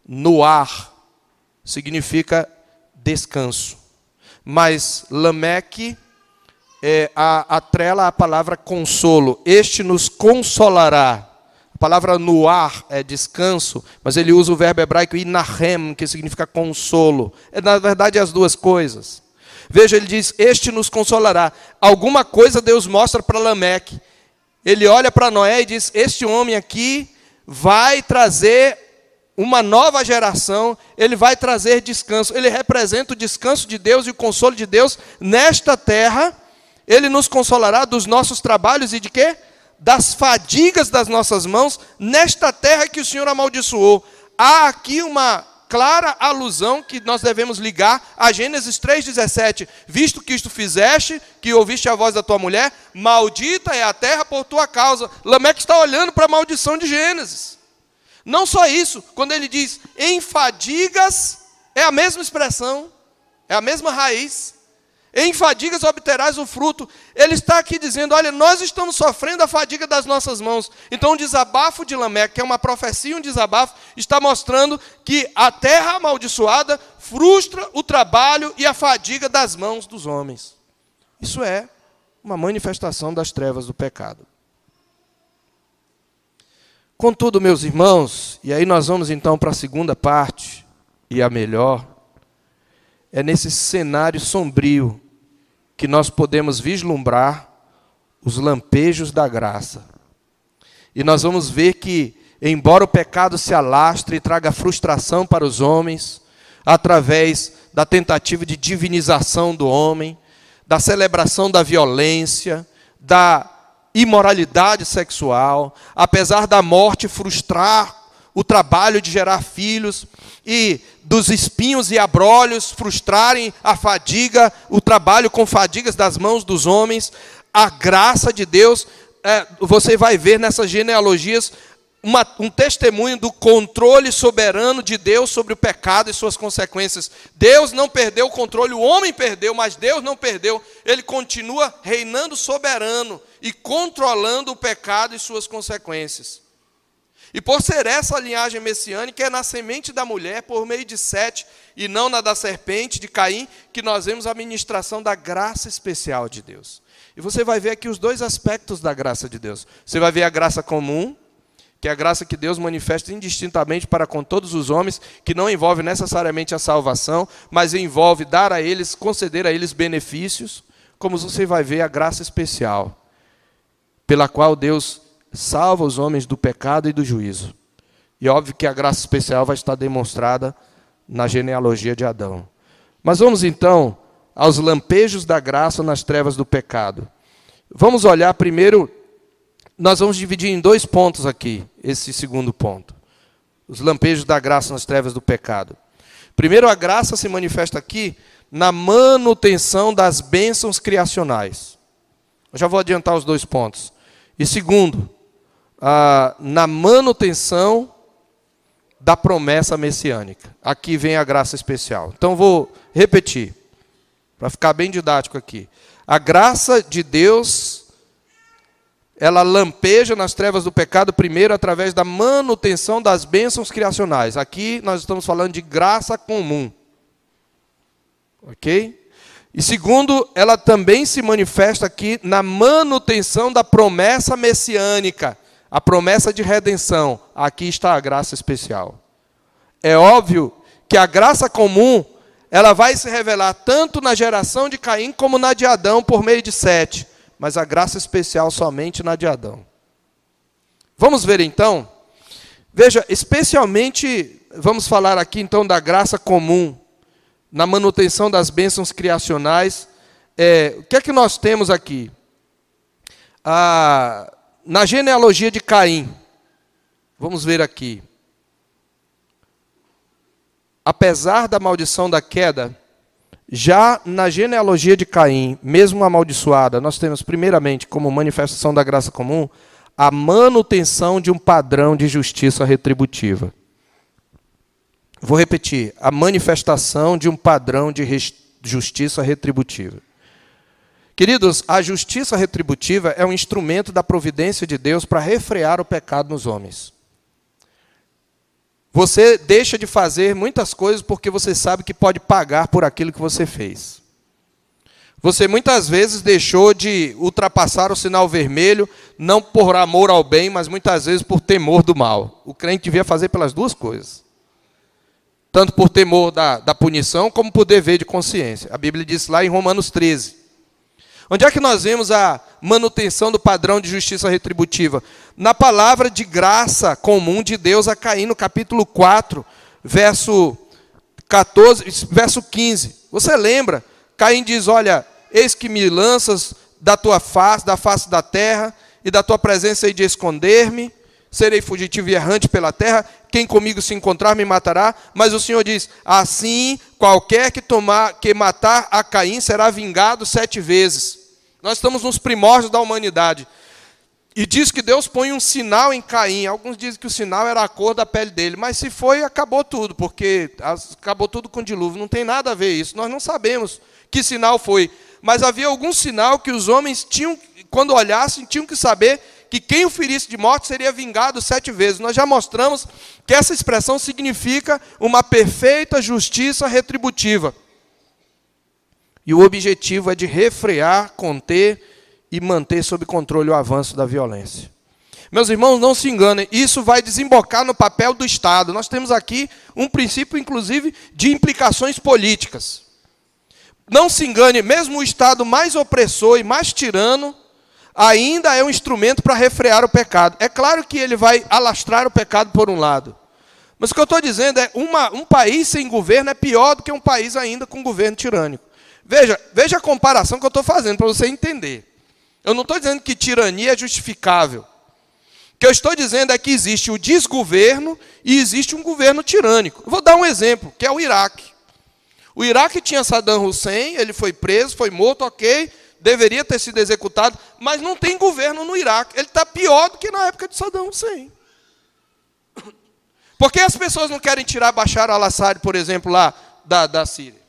noar significa descanso. Mas Lameque é, a, atrela a palavra consolo. Este nos consolará. Palavra noar é descanso, mas ele usa o verbo hebraico inahem, que significa consolo. É, na verdade, as duas coisas. Veja, ele diz: Este nos consolará. Alguma coisa Deus mostra para Lameque. Ele olha para Noé e diz: Este homem aqui vai trazer uma nova geração, ele vai trazer descanso. Ele representa o descanso de Deus e o consolo de Deus nesta terra. Ele nos consolará dos nossos trabalhos e de quê? Das fadigas das nossas mãos nesta terra que o Senhor amaldiçoou. Há aqui uma clara alusão que nós devemos ligar a Gênesis 3,17. Visto que isto fizeste, que ouviste a voz da tua mulher, maldita é a terra por tua causa. Lameque está olhando para a maldição de Gênesis. Não só isso, quando ele diz em fadigas, é a mesma expressão, é a mesma raiz. Em fadigas obterás o fruto. Ele está aqui dizendo: olha, nós estamos sofrendo a fadiga das nossas mãos. Então, o desabafo de Lameque, que é uma profecia, um desabafo, está mostrando que a terra amaldiçoada frustra o trabalho e a fadiga das mãos dos homens. Isso é uma manifestação das trevas do pecado. Contudo, meus irmãos, e aí nós vamos então para a segunda parte, e a melhor é nesse cenário sombrio que nós podemos vislumbrar os lampejos da graça. E nós vamos ver que, embora o pecado se alastre e traga frustração para os homens, através da tentativa de divinização do homem, da celebração da violência, da imoralidade sexual, apesar da morte frustrar o trabalho de gerar filhos e dos espinhos e abrolhos frustrarem a fadiga, o trabalho com fadigas das mãos dos homens, a graça de Deus, é, você vai ver nessas genealogias uma, um testemunho do controle soberano de Deus sobre o pecado e suas consequências. Deus não perdeu o controle, o homem perdeu, mas Deus não perdeu. Ele continua reinando soberano e controlando o pecado e suas consequências. E por ser essa a linhagem messiânica, é na semente da mulher, por meio de Sete, e não na da serpente, de Caim, que nós vemos a ministração da graça especial de Deus. E você vai ver aqui os dois aspectos da graça de Deus. Você vai ver a graça comum, que é a graça que Deus manifesta indistintamente para com todos os homens, que não envolve necessariamente a salvação, mas envolve dar a eles, conceder a eles benefícios, como você vai ver a graça especial, pela qual Deus salva os homens do pecado e do juízo. E óbvio que a graça especial vai estar demonstrada na genealogia de Adão. Mas vamos então aos lampejos da graça nas trevas do pecado. Vamos olhar primeiro, nós vamos dividir em dois pontos aqui, esse segundo ponto. Os lampejos da graça nas trevas do pecado. Primeiro, a graça se manifesta aqui na manutenção das bênçãos criacionais. Eu já vou adiantar os dois pontos. E segundo, a, na manutenção da promessa messiânica. Aqui vem a graça especial. Então vou repetir, para ficar bem didático aqui. A graça de Deus, ela lampeja nas trevas do pecado, primeiro através da manutenção das bênçãos criacionais. Aqui nós estamos falando de graça comum. Ok? E segundo, ela também se manifesta aqui na manutenção da promessa messiânica, a promessa de redenção. Aqui está a graça especial. É óbvio que a graça comum, ela vai se revelar tanto na geração de Caim como na de Adão por meio de Sete, mas a graça especial somente na de Adão. Vamos ver então? Veja, especialmente, vamos falar aqui então da graça comum na manutenção das bênçãos criacionais. É, o que é que nós temos aqui? Ah, na genealogia de Caim, vamos ver aqui. Apesar da maldição da queda, já na genealogia de Caim, mesmo amaldiçoada, nós temos primeiramente como manifestação da graça comum a manutenção de um padrão de justiça retributiva. Vou repetir: a manifestação de um padrão de justiça retributiva. Queridos, a justiça retributiva é um instrumento da providência de Deus para refrear o pecado nos homens. Você deixa de fazer muitas coisas porque você sabe que pode pagar por aquilo que você fez. Você muitas vezes deixou de ultrapassar o sinal vermelho, não por amor ao bem, mas muitas vezes por temor do mal. O crente devia fazer pelas duas coisas tanto por temor da, da punição, como por dever de consciência. A Bíblia diz lá em Romanos 13. Onde é que nós vemos a manutenção do padrão de justiça retributiva? Na palavra de graça comum de Deus a Caim, no capítulo 4, verso 14, verso 15. Você lembra? Caim diz: Olha, eis que me lanças da tua face, da face da terra, e da tua presença hei de esconder-me serei fugitivo e errante pela terra, quem comigo se encontrar me matará. Mas o Senhor diz: assim, qualquer que, tomar, que matar a Caim será vingado sete vezes. Nós estamos nos primórdios da humanidade. E diz que Deus põe um sinal em Caim. Alguns dizem que o sinal era a cor da pele dele. Mas se foi, acabou tudo, porque acabou tudo com dilúvio. Não tem nada a ver isso. Nós não sabemos que sinal foi. Mas havia algum sinal que os homens tinham, quando olhassem, tinham que saber que quem o ferisse de morte seria vingado sete vezes. Nós já mostramos que essa expressão significa uma perfeita justiça retributiva. E o objetivo é de refrear, conter e manter sob controle o avanço da violência. Meus irmãos, não se enganem, isso vai desembocar no papel do Estado. Nós temos aqui um princípio, inclusive, de implicações políticas. Não se engane, mesmo o Estado mais opressor e mais tirano, ainda é um instrumento para refrear o pecado. É claro que ele vai alastrar o pecado por um lado. Mas o que eu estou dizendo é uma, um país sem governo é pior do que um país ainda com governo tirânico. Veja, veja a comparação que eu estou fazendo para você entender. Eu não estou dizendo que tirania é justificável. O que eu estou dizendo é que existe o desgoverno e existe um governo tirânico. Vou dar um exemplo, que é o Iraque. O Iraque tinha Saddam Hussein, ele foi preso, foi morto, ok deveria ter sido executado, mas não tem governo no Iraque. Ele está pior do que na época de Saddam Hussein. Por que as pessoas não querem tirar Bashar al-Assad, por exemplo, lá da, da Síria?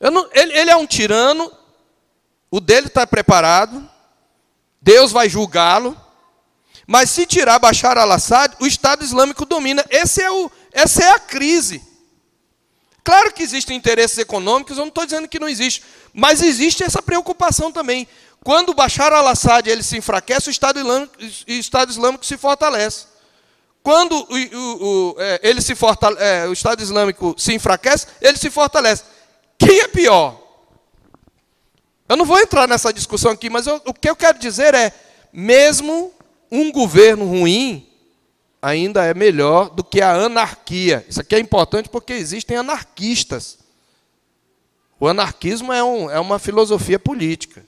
Não, ele, ele é um tirano, o dele está preparado, Deus vai julgá-lo, mas se tirar Bashar al-Assad, o Estado Islâmico domina. Esse é o, essa é a crise. Claro que existem interesses econômicos, eu não estou dizendo que não existe, mas existe essa preocupação também. Quando Bashar al-Assad ele se enfraquece, o Estado Islâmico, o Estado Islâmico se fortalece. Quando o, o, o, é, ele se fortale, é, o Estado Islâmico se enfraquece, ele se fortalece. Quem é pior? Eu não vou entrar nessa discussão aqui, mas eu, o que eu quero dizer é, mesmo um governo ruim, ainda é melhor do que a anarquia. Isso aqui é importante porque existem anarquistas. O anarquismo é, um, é uma filosofia política.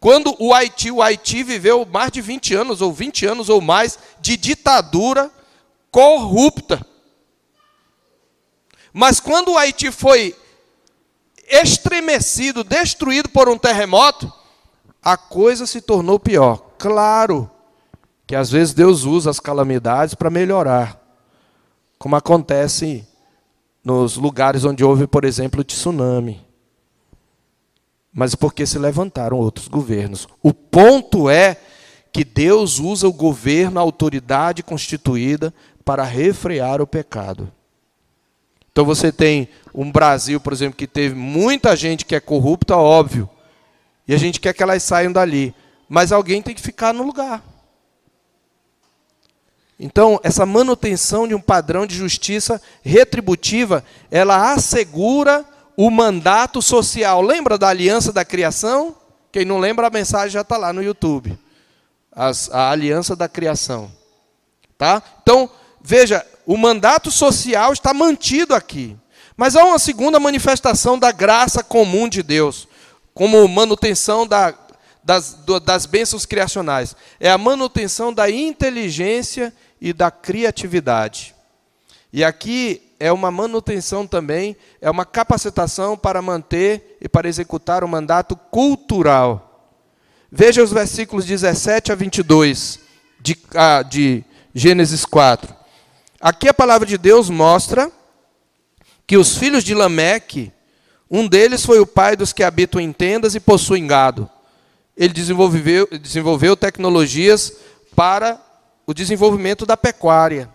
Quando o Haiti, o Haiti viveu mais de 20 anos, ou 20 anos ou mais, de ditadura corrupta. Mas quando o Haiti foi estremecido, destruído por um terremoto, a coisa se tornou pior. Claro que às vezes Deus usa as calamidades para melhorar, como acontece nos lugares onde houve, por exemplo, tsunami. Mas porque se levantaram outros governos. O ponto é que Deus usa o governo, a autoridade constituída, para refrear o pecado. Então você tem um Brasil, por exemplo, que teve muita gente que é corrupta, óbvio. E a gente quer que elas saiam dali. Mas alguém tem que ficar no lugar. Então, essa manutenção de um padrão de justiça retributiva, ela assegura o mandato social. Lembra da aliança da criação? Quem não lembra, a mensagem já está lá no YouTube. As, a aliança da criação. Tá? Então, veja, o mandato social está mantido aqui. Mas há uma segunda manifestação da graça comum de Deus, como manutenção da, das, das bênçãos criacionais. É a manutenção da inteligência e da criatividade. E aqui é uma manutenção também, é uma capacitação para manter e para executar o mandato cultural. Veja os versículos 17 a 22 de, ah, de Gênesis 4. Aqui a palavra de Deus mostra que os filhos de Lameque, um deles foi o pai dos que habitam em tendas e possuem gado. Ele desenvolveu, desenvolveu tecnologias para o desenvolvimento da pecuária.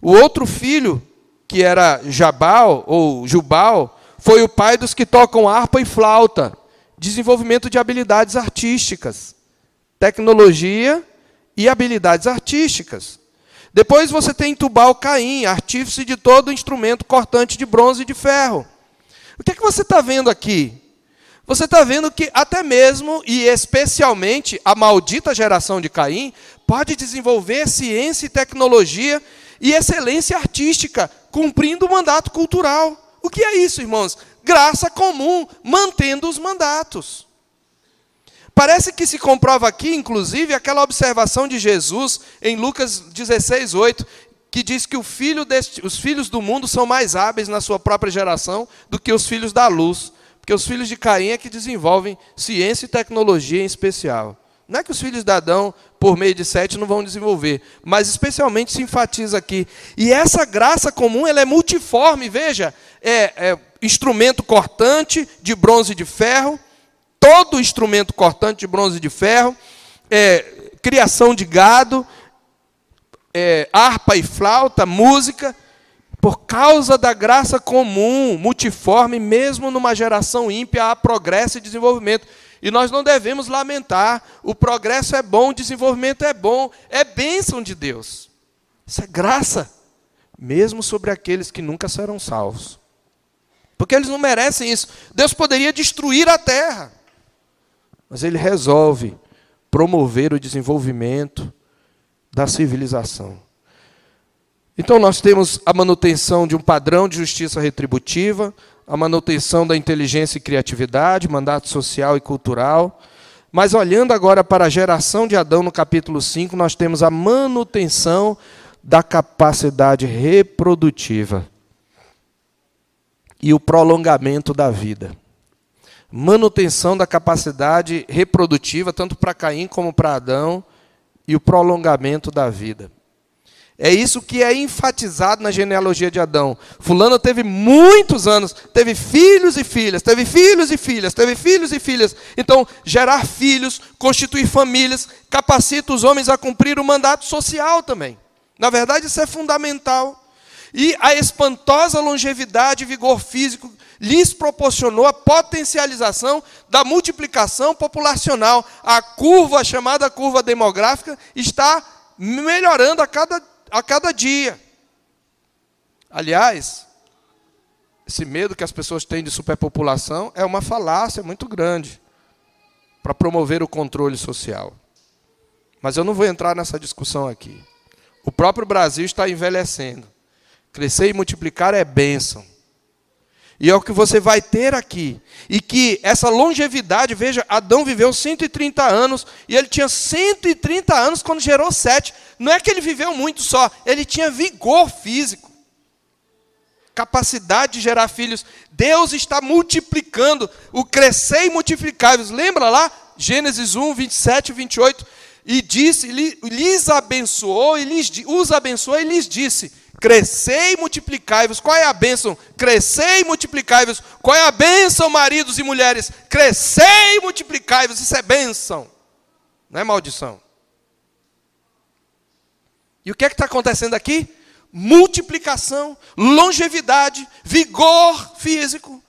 O outro filho, que era Jabal ou Jubal, foi o pai dos que tocam harpa e flauta, desenvolvimento de habilidades artísticas, tecnologia e habilidades artísticas. Depois você tem Tubal Caim, artífice de todo instrumento cortante de bronze e de ferro. O que, é que você está vendo aqui? Você está vendo que até mesmo e especialmente a maldita geração de Caim pode desenvolver ciência e tecnologia e excelência artística, cumprindo o mandato cultural. O que é isso, irmãos? Graça comum, mantendo os mandatos. Parece que se comprova aqui, inclusive, aquela observação de Jesus em Lucas 16, 8, que diz que filho deste, os filhos do mundo são mais hábeis na sua própria geração do que os filhos da luz. Porque os filhos de Caim é que desenvolvem ciência e tecnologia em especial. Não é que os filhos de Adão, por meio de Sete, não vão desenvolver, mas especialmente se enfatiza aqui. E essa graça comum ela é multiforme, veja, é, é instrumento cortante de bronze e de ferro, todo instrumento cortante de bronze e de ferro, é, criação de gado, é, harpa e flauta, música, por causa da graça comum, multiforme, mesmo numa geração ímpia, há progresso e desenvolvimento. E nós não devemos lamentar. O progresso é bom, o desenvolvimento é bom, é bênção de Deus. Isso é graça, mesmo sobre aqueles que nunca serão salvos. Porque eles não merecem isso. Deus poderia destruir a terra, mas Ele resolve promover o desenvolvimento da civilização. Então, nós temos a manutenção de um padrão de justiça retributiva, a manutenção da inteligência e criatividade, mandato social e cultural. Mas olhando agora para a geração de Adão no capítulo 5, nós temos a manutenção da capacidade reprodutiva e o prolongamento da vida. Manutenção da capacidade reprodutiva, tanto para Caim como para Adão, e o prolongamento da vida. É isso que é enfatizado na genealogia de Adão. Fulano teve muitos anos, teve filhos e filhas, teve filhos e filhas, teve filhos e filhas. Então, gerar filhos, constituir famílias, capacita os homens a cumprir o mandato social também. Na verdade, isso é fundamental. E a espantosa longevidade e vigor físico lhes proporcionou a potencialização da multiplicação populacional. A curva, chamada curva demográfica, está melhorando a cada a cada dia. Aliás, esse medo que as pessoas têm de superpopulação é uma falácia muito grande para promover o controle social. Mas eu não vou entrar nessa discussão aqui. O próprio Brasil está envelhecendo. Crescer e multiplicar é bênção. E é o que você vai ter aqui. E que essa longevidade, veja, Adão viveu 130 anos, e ele tinha 130 anos quando gerou sete. Não é que ele viveu muito só, ele tinha vigor físico, capacidade de gerar filhos. Deus está multiplicando, o crescer e multiplicar. Lembra lá? Gênesis 1, 27 e 28. E disse, lhes abençoou, e lhes, os abençoou e lhes disse: Crescei e multiplicai-vos. Qual é a bênção? Crescei e multiplicai-vos. Qual é a bênção, maridos e mulheres? Crescei e multiplicai-vos. Isso é bênção, não é maldição. E o que é que está acontecendo aqui? Multiplicação, longevidade, vigor físico.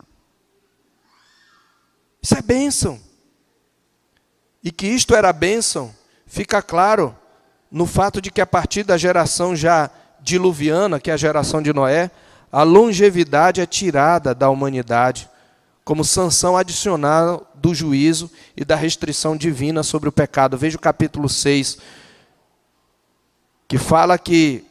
Isso é bênção. E que isto era bênção, fica claro no fato de que a partir da geração já diluviana, que é a geração de Noé, a longevidade é tirada da humanidade como sanção adicional do juízo e da restrição divina sobre o pecado. Veja o capítulo 6, que fala que,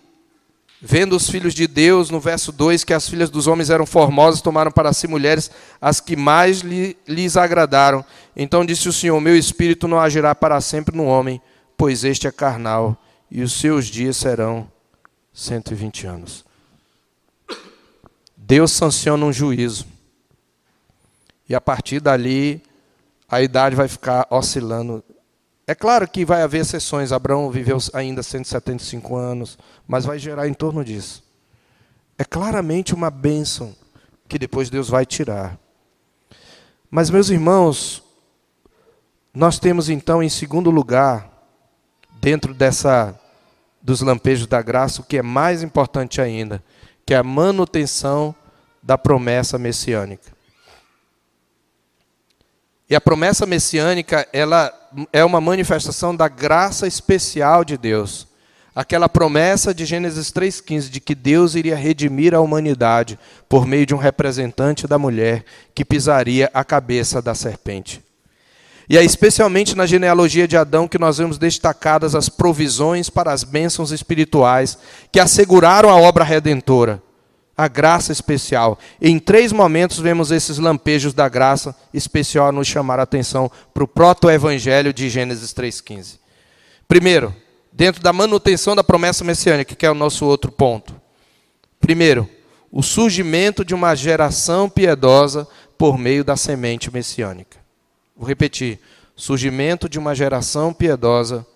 vendo os filhos de Deus, no verso 2, que as filhas dos homens eram formosas, tomaram para si mulheres as que mais lhe, lhes agradaram. Então disse o Senhor: Meu espírito não agirá para sempre no homem, pois este é carnal, e os seus dias serão 120 anos. Deus sanciona um juízo. E a partir dali, a idade vai ficar oscilando. É claro que vai haver exceções. Abraão viveu ainda 175 anos, mas vai gerar em torno disso. É claramente uma bênção que depois Deus vai tirar. Mas, meus irmãos, nós temos então, em segundo lugar, dentro dessa dos lampejos da graça, o que é mais importante ainda, que é a manutenção da promessa messiânica. E a promessa messiânica, ela é uma manifestação da graça especial de Deus. Aquela promessa de Gênesis 3,15 de que Deus iria redimir a humanidade por meio de um representante da mulher que pisaria a cabeça da serpente. E é especialmente na genealogia de Adão que nós vemos destacadas as provisões para as bênçãos espirituais que asseguraram a obra redentora, a graça especial. Em três momentos vemos esses lampejos da graça especial nos chamar a atenção para o proto-evangelho de Gênesis 3,15. Primeiro, dentro da manutenção da promessa messiânica, que é o nosso outro ponto. Primeiro, o surgimento de uma geração piedosa por meio da semente messiânica. Vou repetir: surgimento de uma geração piedosa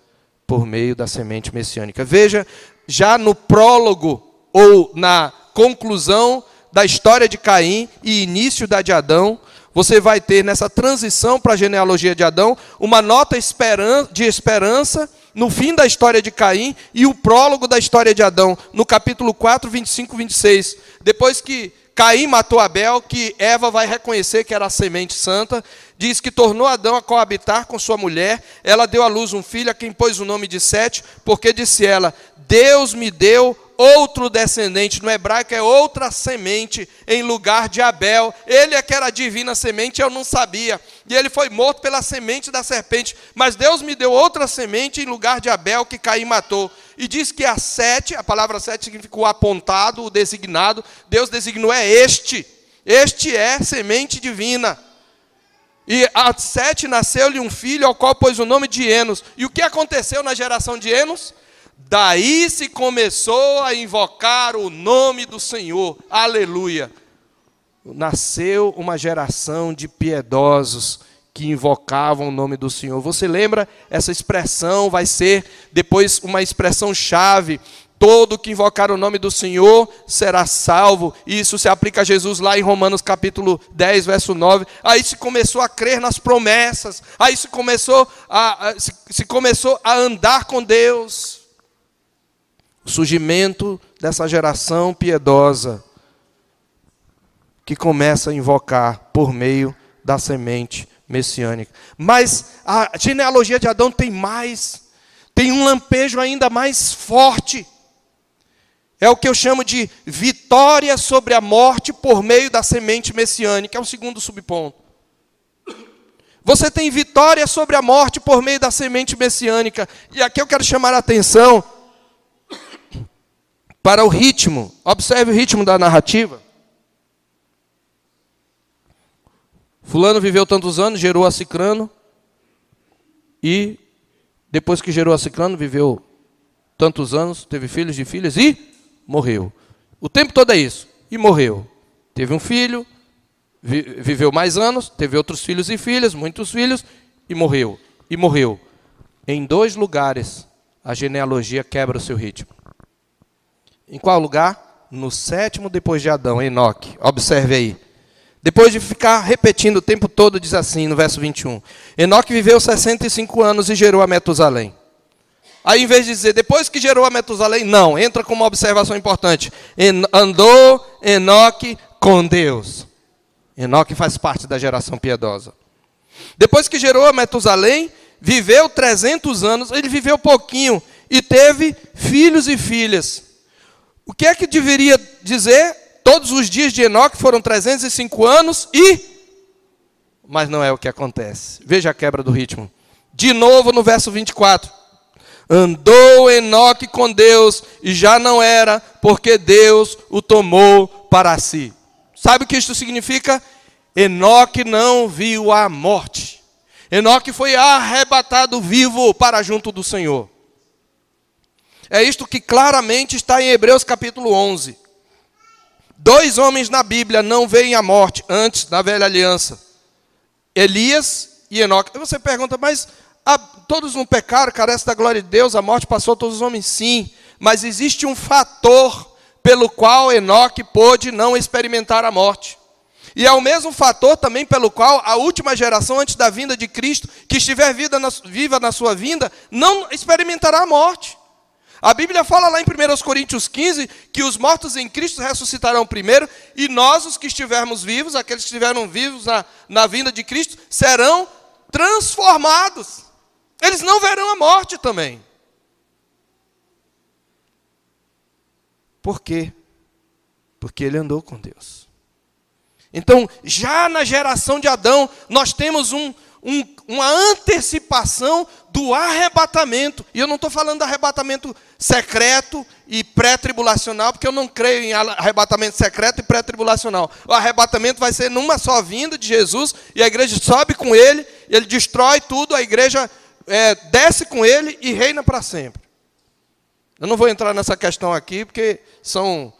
por meio da semente messiânica. Veja, já no prólogo ou na conclusão da história de Caim e início da de Adão, você vai ter nessa transição para a genealogia de Adão uma nota de esperança no fim da história de Caim e o prólogo da história de Adão, no capítulo 4, 25 e 26. Depois que Caim matou Abel, que Eva vai reconhecer que era a semente santa, diz que tornou Adão a coabitar com sua mulher, ela deu à luz um filho a quem pôs o nome de Sete, porque disse ela: Deus me deu outro descendente, no hebraico é outra semente em lugar de Abel. Ele é que era a divina semente, eu não sabia. E ele foi morto pela semente da serpente. Mas Deus me deu outra semente em lugar de Abel, que Caim matou. E diz que a sete, a palavra sete significa o apontado, o designado. Deus designou é este. Este é semente divina. E a sete nasceu-lhe um filho, ao qual pôs o nome de Enos. E o que aconteceu na geração de Enos? Daí se começou a invocar o nome do Senhor. Aleluia. Nasceu uma geração de piedosos que invocavam o nome do Senhor. Você lembra? Essa expressão vai ser depois uma expressão chave. Todo que invocar o nome do Senhor será salvo. Isso se aplica a Jesus lá em Romanos capítulo 10, verso 9. Aí se começou a crer nas promessas. Aí se começou a, a se, se começou a andar com Deus o surgimento dessa geração piedosa que começa a invocar por meio da semente messiânica. Mas a genealogia de Adão tem mais, tem um lampejo ainda mais forte. É o que eu chamo de vitória sobre a morte por meio da semente messiânica, é o segundo subponto. Você tem vitória sobre a morte por meio da semente messiânica. E aqui eu quero chamar a atenção para o ritmo. Observe o ritmo da narrativa. Fulano viveu tantos anos, gerou a Cicrano, e depois que gerou a Cicrano, viveu tantos anos, teve filhos e filhas e morreu. O tempo todo é isso. E morreu. Teve um filho, viveu mais anos, teve outros filhos e filhas, muitos filhos, e morreu. E morreu. Em dois lugares, a genealogia quebra o seu ritmo. Em qual lugar? No sétimo depois de Adão, Enoque. Observe aí. Depois de ficar repetindo o tempo todo, diz assim no verso 21. Enoque viveu 65 anos e gerou a Metusalém. Aí, em vez de dizer, depois que gerou a Metusalém, não, entra com uma observação importante. andou Enoque com Deus. Enoque faz parte da geração piedosa. Depois que gerou a Metusalém, viveu 300 anos, ele viveu pouquinho e teve filhos e filhas. O que é que deveria dizer? Todos os dias de Enoque foram 305 anos e. Mas não é o que acontece. Veja a quebra do ritmo. De novo no verso 24. Andou Enoque com Deus e já não era, porque Deus o tomou para si. Sabe o que isto significa? Enoque não viu a morte. Enoque foi arrebatado vivo para junto do Senhor. É isto que claramente está em Hebreus capítulo 11. Dois homens na Bíblia não veem a morte antes da velha aliança: Elias e Enoque. Você pergunta, mas ah, todos não pecaram, carecem da glória de Deus, a morte passou a todos os homens, sim. Mas existe um fator pelo qual Enoque pôde não experimentar a morte. E é o mesmo fator também pelo qual a última geração antes da vinda de Cristo, que estiver viva na sua vinda, não experimentará a morte. A Bíblia fala lá em 1 Coríntios 15 que os mortos em Cristo ressuscitarão primeiro, e nós, os que estivermos vivos, aqueles que estiveram vivos na, na vinda de Cristo, serão transformados. Eles não verão a morte também. Por quê? Porque ele andou com Deus. Então, já na geração de Adão, nós temos um, um, uma antecipação do arrebatamento. E eu não estou falando do arrebatamento secreto e pré-tribulacional, porque eu não creio em arrebatamento secreto e pré-tribulacional. O arrebatamento vai ser numa só vinda de Jesus, e a igreja sobe com ele, ele destrói tudo, a igreja é, desce com ele e reina para sempre. Eu não vou entrar nessa questão aqui, porque são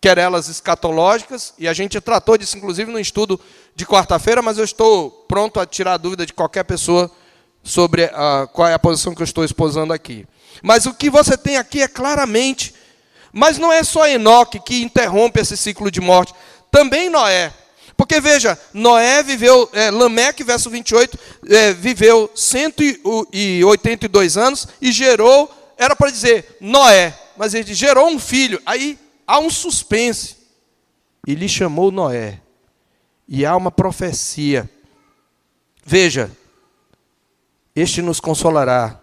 querelas escatológicas, e a gente tratou disso, inclusive, no estudo de quarta-feira, mas eu estou pronto a tirar a dúvida de qualquer pessoa sobre a, qual é a posição que eu estou exposando aqui. Mas o que você tem aqui é claramente, mas não é só Enoque que interrompe esse ciclo de morte, também Noé. Porque veja, Noé viveu, é, Lameque, verso 28, é, viveu 182 anos e gerou, era para dizer Noé, mas ele gerou um filho. Aí há um suspense. E lhe chamou Noé. E há uma profecia. Veja, este nos consolará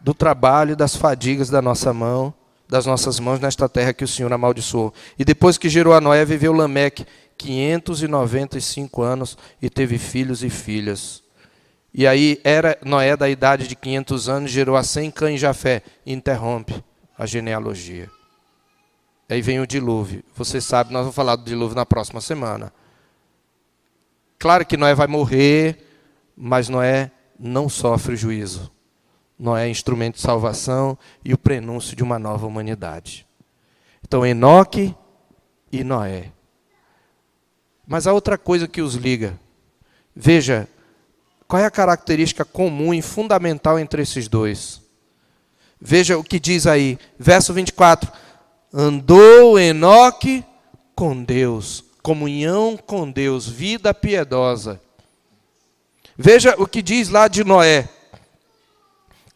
do trabalho e das fadigas da nossa mão, das nossas mãos nesta terra que o Senhor amaldiçoou. E depois que gerou a Noé, viveu Lameque 595 anos e teve filhos e filhas. E aí era Noé da idade de 500 anos, gerou a 100 cães Jafé, e interrompe a genealogia. Aí vem o dilúvio. Você sabe, nós vamos falar do dilúvio na próxima semana. Claro que Noé vai morrer, mas Noé não sofre o juízo. Noé é instrumento de salvação e o prenúncio de uma nova humanidade. Então, Enoque e Noé mas há outra coisa que os liga. Veja, qual é a característica comum e fundamental entre esses dois? Veja o que diz aí, verso 24: Andou Enoque com Deus, comunhão com Deus, vida piedosa. Veja o que diz lá de Noé.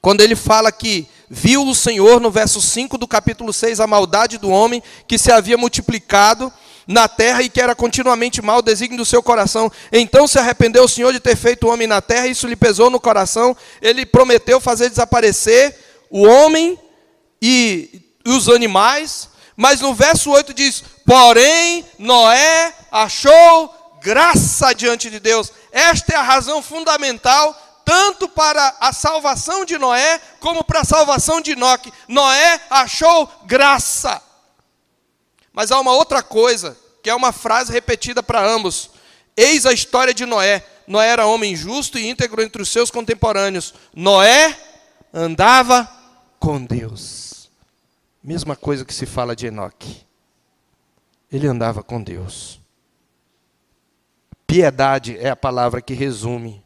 Quando ele fala que viu o Senhor, no verso 5 do capítulo 6, a maldade do homem que se havia multiplicado na terra e que era continuamente mal desígnio do seu coração. Então se arrependeu o Senhor de ter feito o homem na terra, isso lhe pesou no coração. Ele prometeu fazer desaparecer o homem e os animais. Mas no verso 8 diz: Porém, Noé achou graça diante de Deus. Esta é a razão fundamental tanto para a salvação de Noé como para a salvação de Enoque. Noé achou graça. Mas há uma outra coisa, que é uma frase repetida para ambos. Eis a história de Noé. Noé era homem justo e íntegro entre os seus contemporâneos. Noé andava com Deus. Mesma coisa que se fala de Enoque. Ele andava com Deus. Piedade é a palavra que resume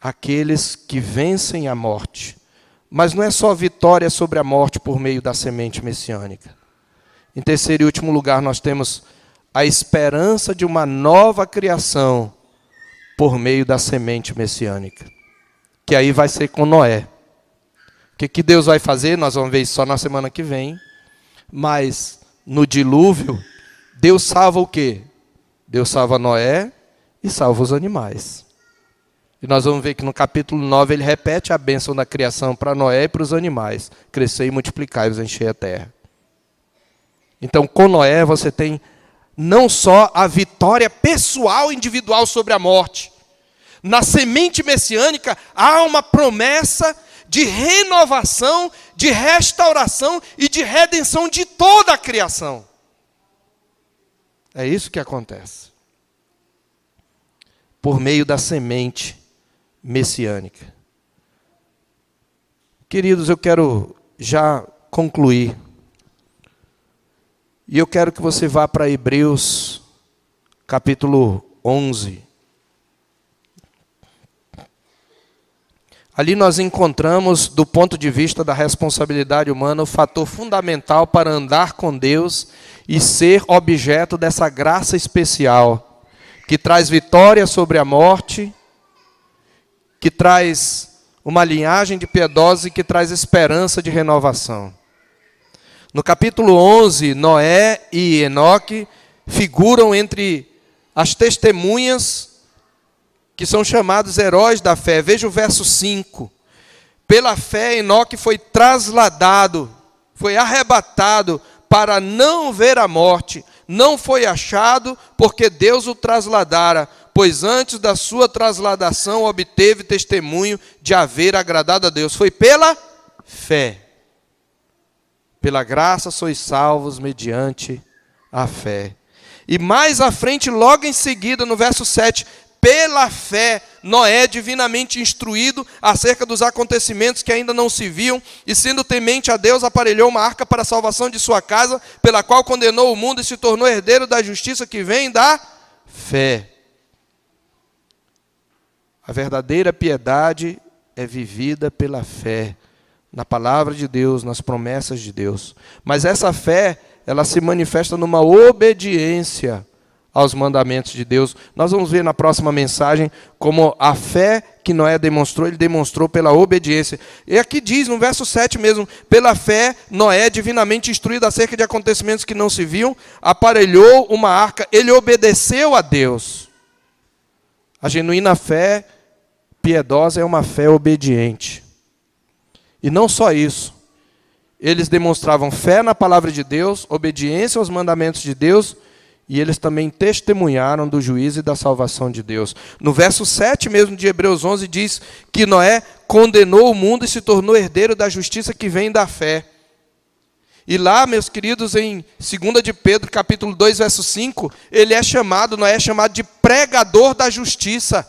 aqueles que vencem a morte. Mas não é só vitória sobre a morte por meio da semente messiânica. Em terceiro e último lugar, nós temos a esperança de uma nova criação por meio da semente messiânica. Que aí vai ser com Noé. Que, que Deus vai fazer? Nós vamos ver isso só na semana que vem. Mas no dilúvio, Deus salva o quê? Deus salva Noé e salva os animais. E nós vamos ver que no capítulo 9 ele repete a bênção da criação para Noé e para os animais: crescer e multiplicar e encher a terra. Então, com Noé, você tem não só a vitória pessoal individual sobre a morte, na semente messiânica há uma promessa de renovação, de restauração e de redenção de toda a criação. É isso que acontece. Por meio da semente messiânica. Queridos, eu quero já concluir. E eu quero que você vá para Hebreus, capítulo 11. Ali nós encontramos, do ponto de vista da responsabilidade humana, o fator fundamental para andar com Deus e ser objeto dessa graça especial, que traz vitória sobre a morte, que traz uma linhagem de piedosos e que traz esperança de renovação. No capítulo 11, Noé e Enoque figuram entre as testemunhas que são chamados heróis da fé. Veja o verso 5. Pela fé, Enoque foi trasladado, foi arrebatado para não ver a morte. Não foi achado, porque Deus o trasladara, pois antes da sua trasladação obteve testemunho de haver agradado a Deus. Foi pela fé. Pela graça sois salvos mediante a fé. E mais à frente, logo em seguida, no verso 7, pela fé, Noé, divinamente instruído acerca dos acontecimentos que ainda não se viam, e sendo temente a Deus, aparelhou uma arca para a salvação de sua casa, pela qual condenou o mundo e se tornou herdeiro da justiça que vem da fé. A verdadeira piedade é vivida pela fé na palavra de Deus, nas promessas de Deus. Mas essa fé, ela se manifesta numa obediência aos mandamentos de Deus. Nós vamos ver na próxima mensagem como a fé que Noé demonstrou, ele demonstrou pela obediência. E aqui diz, no verso 7 mesmo, pela fé, Noé, divinamente instruído acerca de acontecimentos que não se viam, aparelhou uma arca, ele obedeceu a Deus. A genuína fé piedosa é uma fé obediente. E não só isso. Eles demonstravam fé na palavra de Deus, obediência aos mandamentos de Deus, e eles também testemunharam do juízo e da salvação de Deus. No verso 7 mesmo de Hebreus 11 diz que Noé condenou o mundo e se tornou herdeiro da justiça que vem da fé. E lá, meus queridos, em 2 de Pedro, capítulo 2, verso 5, ele é chamado, Noé é chamado de pregador da justiça.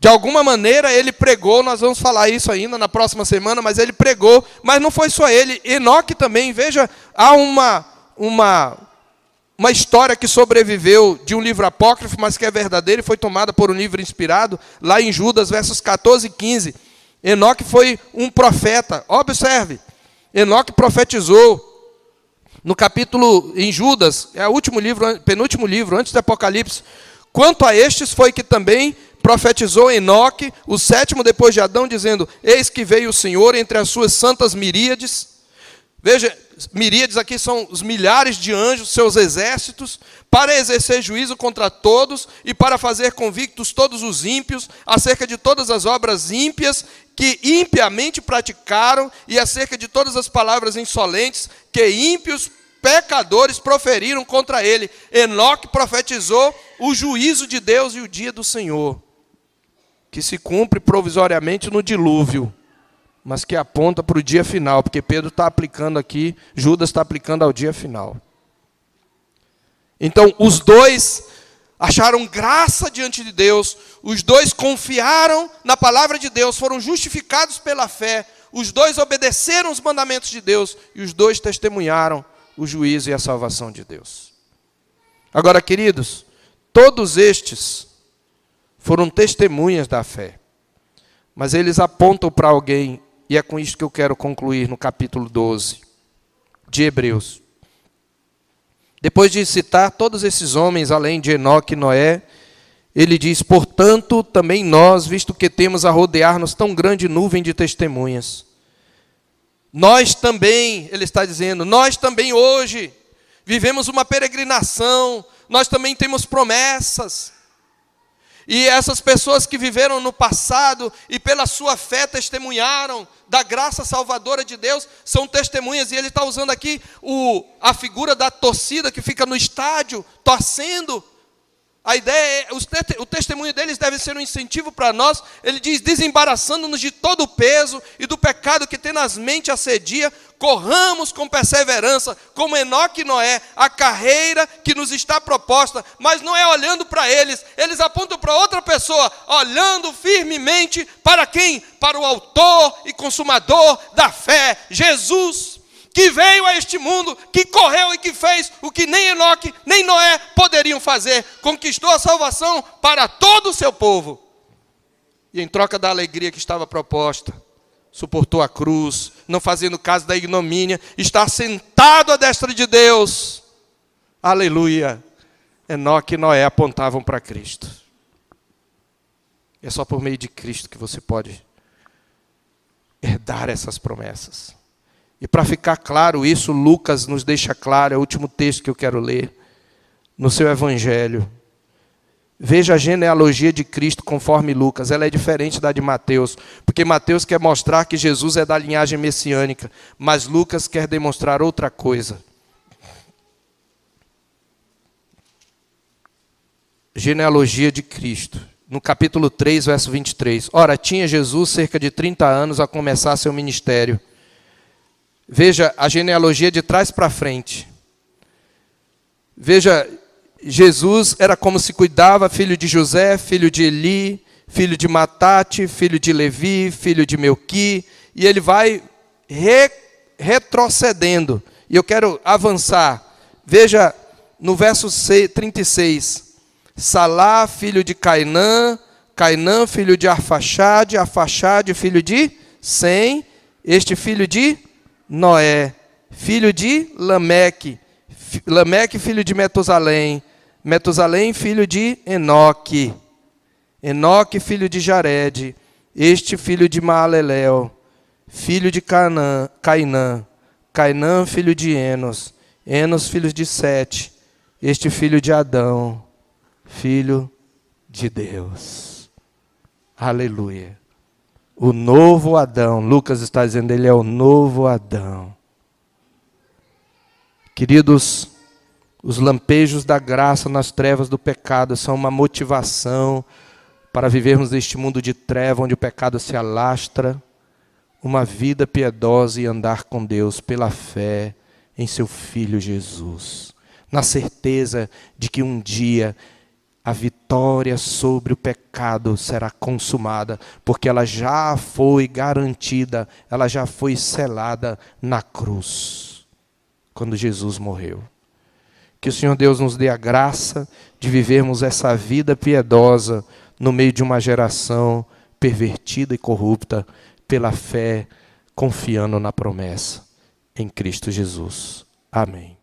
De alguma maneira ele pregou, nós vamos falar isso ainda na próxima semana, mas ele pregou, mas não foi só ele, Enoque também, veja, há uma, uma, uma história que sobreviveu de um livro apócrifo, mas que é verdadeiro e foi tomada por um livro inspirado, lá em Judas, versos 14 e 15. Enoque foi um profeta, observe, Enoque profetizou, no capítulo em Judas, é o último livro, penúltimo livro, antes do Apocalipse. Quanto a estes foi que também profetizou Enoque, o sétimo depois de Adão, dizendo: Eis que veio o Senhor entre as suas santas miríades. Veja, miríades aqui são os milhares de anjos, seus exércitos, para exercer juízo contra todos e para fazer convictos todos os ímpios acerca de todas as obras ímpias que impiamente praticaram e acerca de todas as palavras insolentes que ímpios pecadores proferiram contra ele. Enoque profetizou o juízo de Deus e o dia do Senhor que se cumpre provisoriamente no dilúvio. Mas que aponta para o dia final, porque Pedro está aplicando aqui, Judas está aplicando ao dia final. Então, os dois acharam graça diante de Deus, os dois confiaram na palavra de Deus, foram justificados pela fé, os dois obedeceram os mandamentos de Deus e os dois testemunharam o juízo e a salvação de Deus. Agora, queridos, todos estes foram testemunhas da fé, mas eles apontam para alguém, e é com isso que eu quero concluir no capítulo 12 de Hebreus. Depois de citar todos esses homens, além de Enoque e Noé, ele diz: Portanto, também nós, visto que temos a rodear-nos tão grande nuvem de testemunhas, nós também, ele está dizendo, nós também hoje vivemos uma peregrinação, nós também temos promessas. E essas pessoas que viveram no passado e pela sua fé testemunharam da graça salvadora de Deus, são testemunhas. E ele está usando aqui o, a figura da torcida que fica no estádio, torcendo a ideia é, o testemunho deles deve ser um incentivo para nós. Ele diz: desembaraçando-nos de todo o peso e do pecado que tenazmente assedia, corramos com perseverança, como Enoque e Noé, a carreira que nos está proposta, mas não é olhando para eles, eles apontam para outra pessoa, olhando firmemente para quem? Para o Autor e Consumador da fé, Jesus que veio a este mundo, que correu e que fez o que nem Enoque, nem Noé poderiam fazer, conquistou a salvação para todo o seu povo. E em troca da alegria que estava proposta, suportou a cruz, não fazendo caso da ignomínia, está sentado à destra de Deus. Aleluia. Enoque e Noé apontavam para Cristo. É só por meio de Cristo que você pode herdar essas promessas. E para ficar claro isso, Lucas nos deixa claro, é o último texto que eu quero ler, no seu evangelho. Veja a genealogia de Cristo conforme Lucas, ela é diferente da de Mateus, porque Mateus quer mostrar que Jesus é da linhagem messiânica, mas Lucas quer demonstrar outra coisa. Genealogia de Cristo, no capítulo 3, verso 23. Ora, tinha Jesus cerca de 30 anos a começar seu ministério Veja a genealogia de trás para frente. Veja, Jesus era como se cuidava, filho de José, filho de Eli, filho de Matate, filho de Levi, filho de Melqui, e ele vai re, retrocedendo. E eu quero avançar. Veja no verso 36. Salá, filho de Cainã, Cainã, filho de Arfaxade, Arfaxade, filho de Sem, este filho de Noé, filho de Lameque, Lameque, filho de Metusalém, Metusalém, filho de Enoque, Enoque, filho de Jared, este filho de Maalelel, filho de Canaã, Cainã, Cainã, filho de Enos, Enos, filho de Sete, este filho de Adão, filho de Deus. Aleluia. O novo Adão. Lucas está dizendo, ele é o novo Adão. Queridos, os lampejos da graça nas trevas do pecado são uma motivação para vivermos neste mundo de treva onde o pecado se alastra, uma vida piedosa e andar com Deus pela fé em seu filho Jesus, na certeza de que um dia a vitória sobre o pecado será consumada, porque ela já foi garantida, ela já foi selada na cruz, quando Jesus morreu. Que o Senhor Deus nos dê a graça de vivermos essa vida piedosa no meio de uma geração pervertida e corrupta, pela fé, confiando na promessa em Cristo Jesus. Amém.